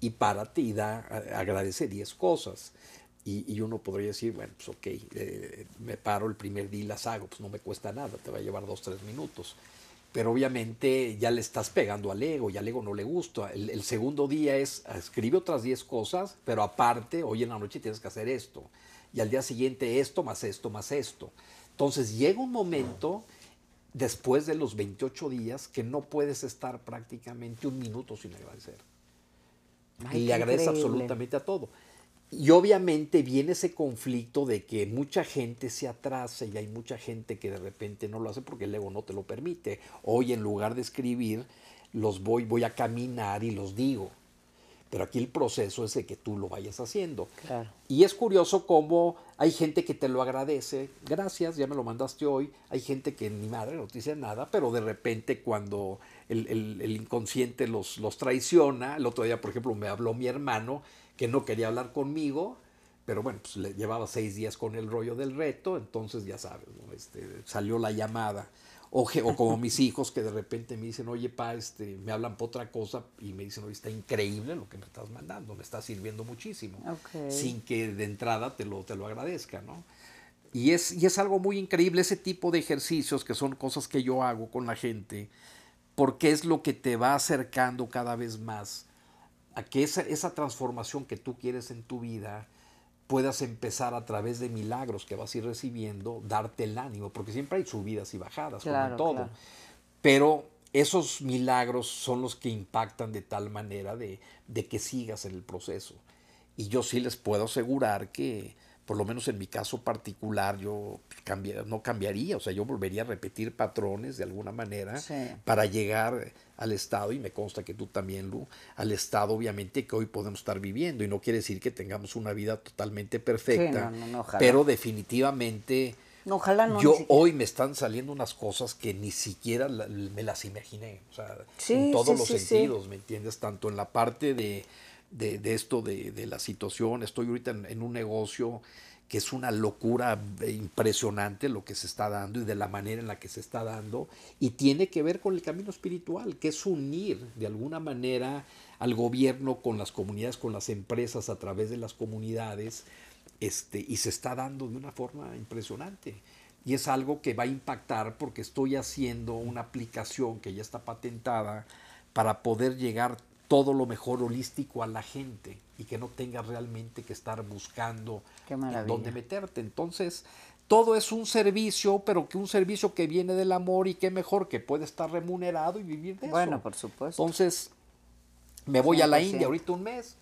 S2: y párate y da, agradece 10 cosas. Y, y uno podría decir, bueno, pues ok, eh, me paro el primer día y las hago, pues no me cuesta nada, te va a llevar dos, tres minutos. Pero obviamente ya le estás pegando al ego y al ego no le gusta. El, el segundo día es, escribe otras 10 cosas, pero aparte, hoy en la noche tienes que hacer esto. Y al día siguiente esto, más esto, más esto. Entonces llega un momento, después de los 28 días, que no puedes estar prácticamente un minuto sin agradecer
S1: Ay,
S2: y le agradece
S1: increíble.
S2: absolutamente a todo. Y obviamente viene ese conflicto de que mucha gente se atrasa y hay mucha gente que de repente no lo hace porque el ego no te lo permite. Hoy en lugar de escribir, los voy, voy a caminar y los digo. Pero aquí el proceso es de que tú lo vayas haciendo.
S1: Claro.
S2: Y es curioso cómo hay gente que te lo agradece. Gracias, ya me lo mandaste hoy. Hay gente que ni madre no te dice nada, pero de repente cuando el, el- el inconsciente los, los traiciona, el otro día, por ejemplo, me habló mi hermano que no quería hablar conmigo, pero bueno, pues le llevaba seis días con el rollo del reto, entonces ya sabes, ¿no? este, salió la llamada. O, como mis hijos que de repente me dicen, oye, pa, este, me hablan por otra cosa y me dicen, oye, está increíble lo que me estás mandando, me está sirviendo muchísimo. Sin que de entrada te lo, te lo agradezca, ¿no? Y es, y es algo muy increíble ese tipo de ejercicios que son cosas que yo hago con la gente, porque es lo que te va acercando cada vez más a que esa, esa transformación que tú quieres en tu vida puedas empezar a través de milagros que vas a ir recibiendo, darte el ánimo, porque siempre hay subidas y bajadas,
S1: Claro,
S2: como en todo.
S1: claro.
S2: Pero esos milagros son los que impactan de tal manera de, de que sigas en el proceso. Y yo sí les puedo asegurar que, por lo menos en mi caso particular, yo cambia- no cambiaría, o sea, yo volvería a repetir patrones de alguna manera
S1: Sí.
S2: para llegar al estado, y me consta que tú también, Lu, al estado obviamente que hoy podemos estar viviendo. Y no quiere decir que tengamos una vida totalmente perfecta,
S1: no, no, no,
S2: pero definitivamente
S1: No, ojalá no.
S2: yo hoy me están saliendo unas cosas que ni siquiera la- me las imaginé, o sea,
S1: Sí,
S2: en todos los sentidos, ¿me entiendes? Tanto en la parte de, de- de esto, de, de la situación, estoy ahorita en, un negocio que es una locura eh, impresionante lo que se está dando y de la manera en la que se está dando, y tiene que ver con el camino espiritual, que es unir de alguna manera al gobierno con las comunidades, con las empresas a través de las comunidades, este, y se está dando de una forma impresionante. y es algo que va a impactar porque estoy haciendo una aplicación que ya está patentada para poder llegar todo lo mejor holístico a la gente y que no tengas realmente que estar buscando en dónde meterte. Entonces, todo es un servicio, pero que un servicio que viene del amor y que mejor que puede estar remunerado y vivir de
S1: eso. Bueno, por supuesto.
S2: Entonces, me voy a la India ahorita un mes.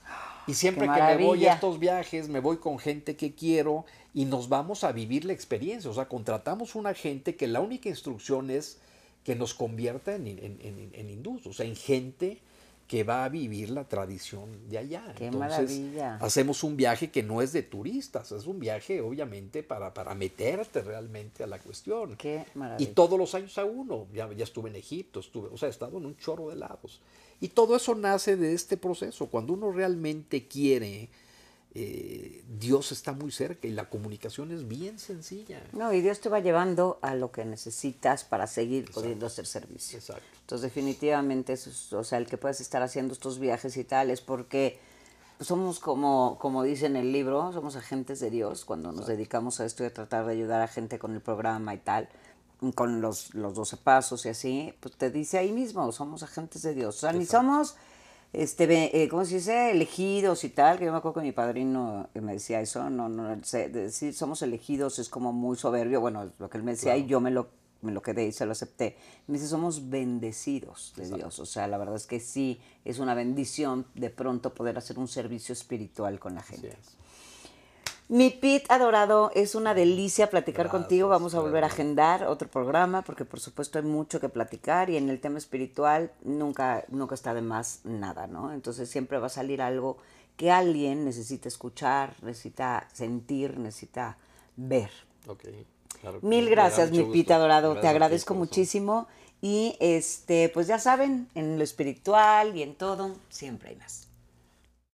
S2: Y siempre que me voy a estos viajes, me voy con gente que quiero y nos vamos a vivir la experiencia. O sea, contratamos una gente que la única instrucción es que nos convierta en, en, en hindús, o sea, en gente que va a vivir la tradición de allá.
S1: Qué maravilla.
S2: Hacemos un viaje que no es de turistas, es un viaje obviamente para, para meterte realmente a la cuestión.
S1: Qué maravilla.
S2: Y todos los años a uno, ya, ya estuve en Egipto, estuve, o sea, he estado en un chorro de lados. Y todo eso nace de este proceso. Cuando uno realmente quiere, eh, Dios está muy cerca y la comunicación es bien sencilla.
S1: No, y Dios te va llevando a lo que necesitas para seguir pudiendo hacer servicio.
S2: Exacto.
S1: Entonces, definitivamente, o sea, el que puedas estar haciendo estos viajes y tal es porque somos como, como dice en el libro, somos agentes de Dios cuando nos dedicamos a esto y a tratar de ayudar a gente con el programa y tal con los, los 12 pasos y así, pues te dice ahí mismo, somos agentes de Dios. O sea, ni somos, este, eh, ¿cómo se dice? Elegidos y tal, que yo me acuerdo que mi padrino me decía eso, no, no, decir somos elegidos es como muy soberbio, bueno, lo que él me decía y yo me lo, me lo quedé y se lo acepté. Me dice, somos bendecidos de Dios. O sea, la verdad es que sí, es una bendición de pronto poder hacer un servicio espiritual con la gente. Mi Pit adorado, es una delicia platicar contigo. Vamos a volver a agendar otro programa porque por supuesto hay mucho que platicar y en el tema espiritual nunca, nunca está de más nada, ¿no? Entonces siempre va a salir algo que alguien necesita escuchar, necesita sentir, necesita ver. Mil gracias, mi Pit adorado. Te agradezco muchísimo. Y este, pues ya saben, en lo espiritual y en todo, siempre hay más.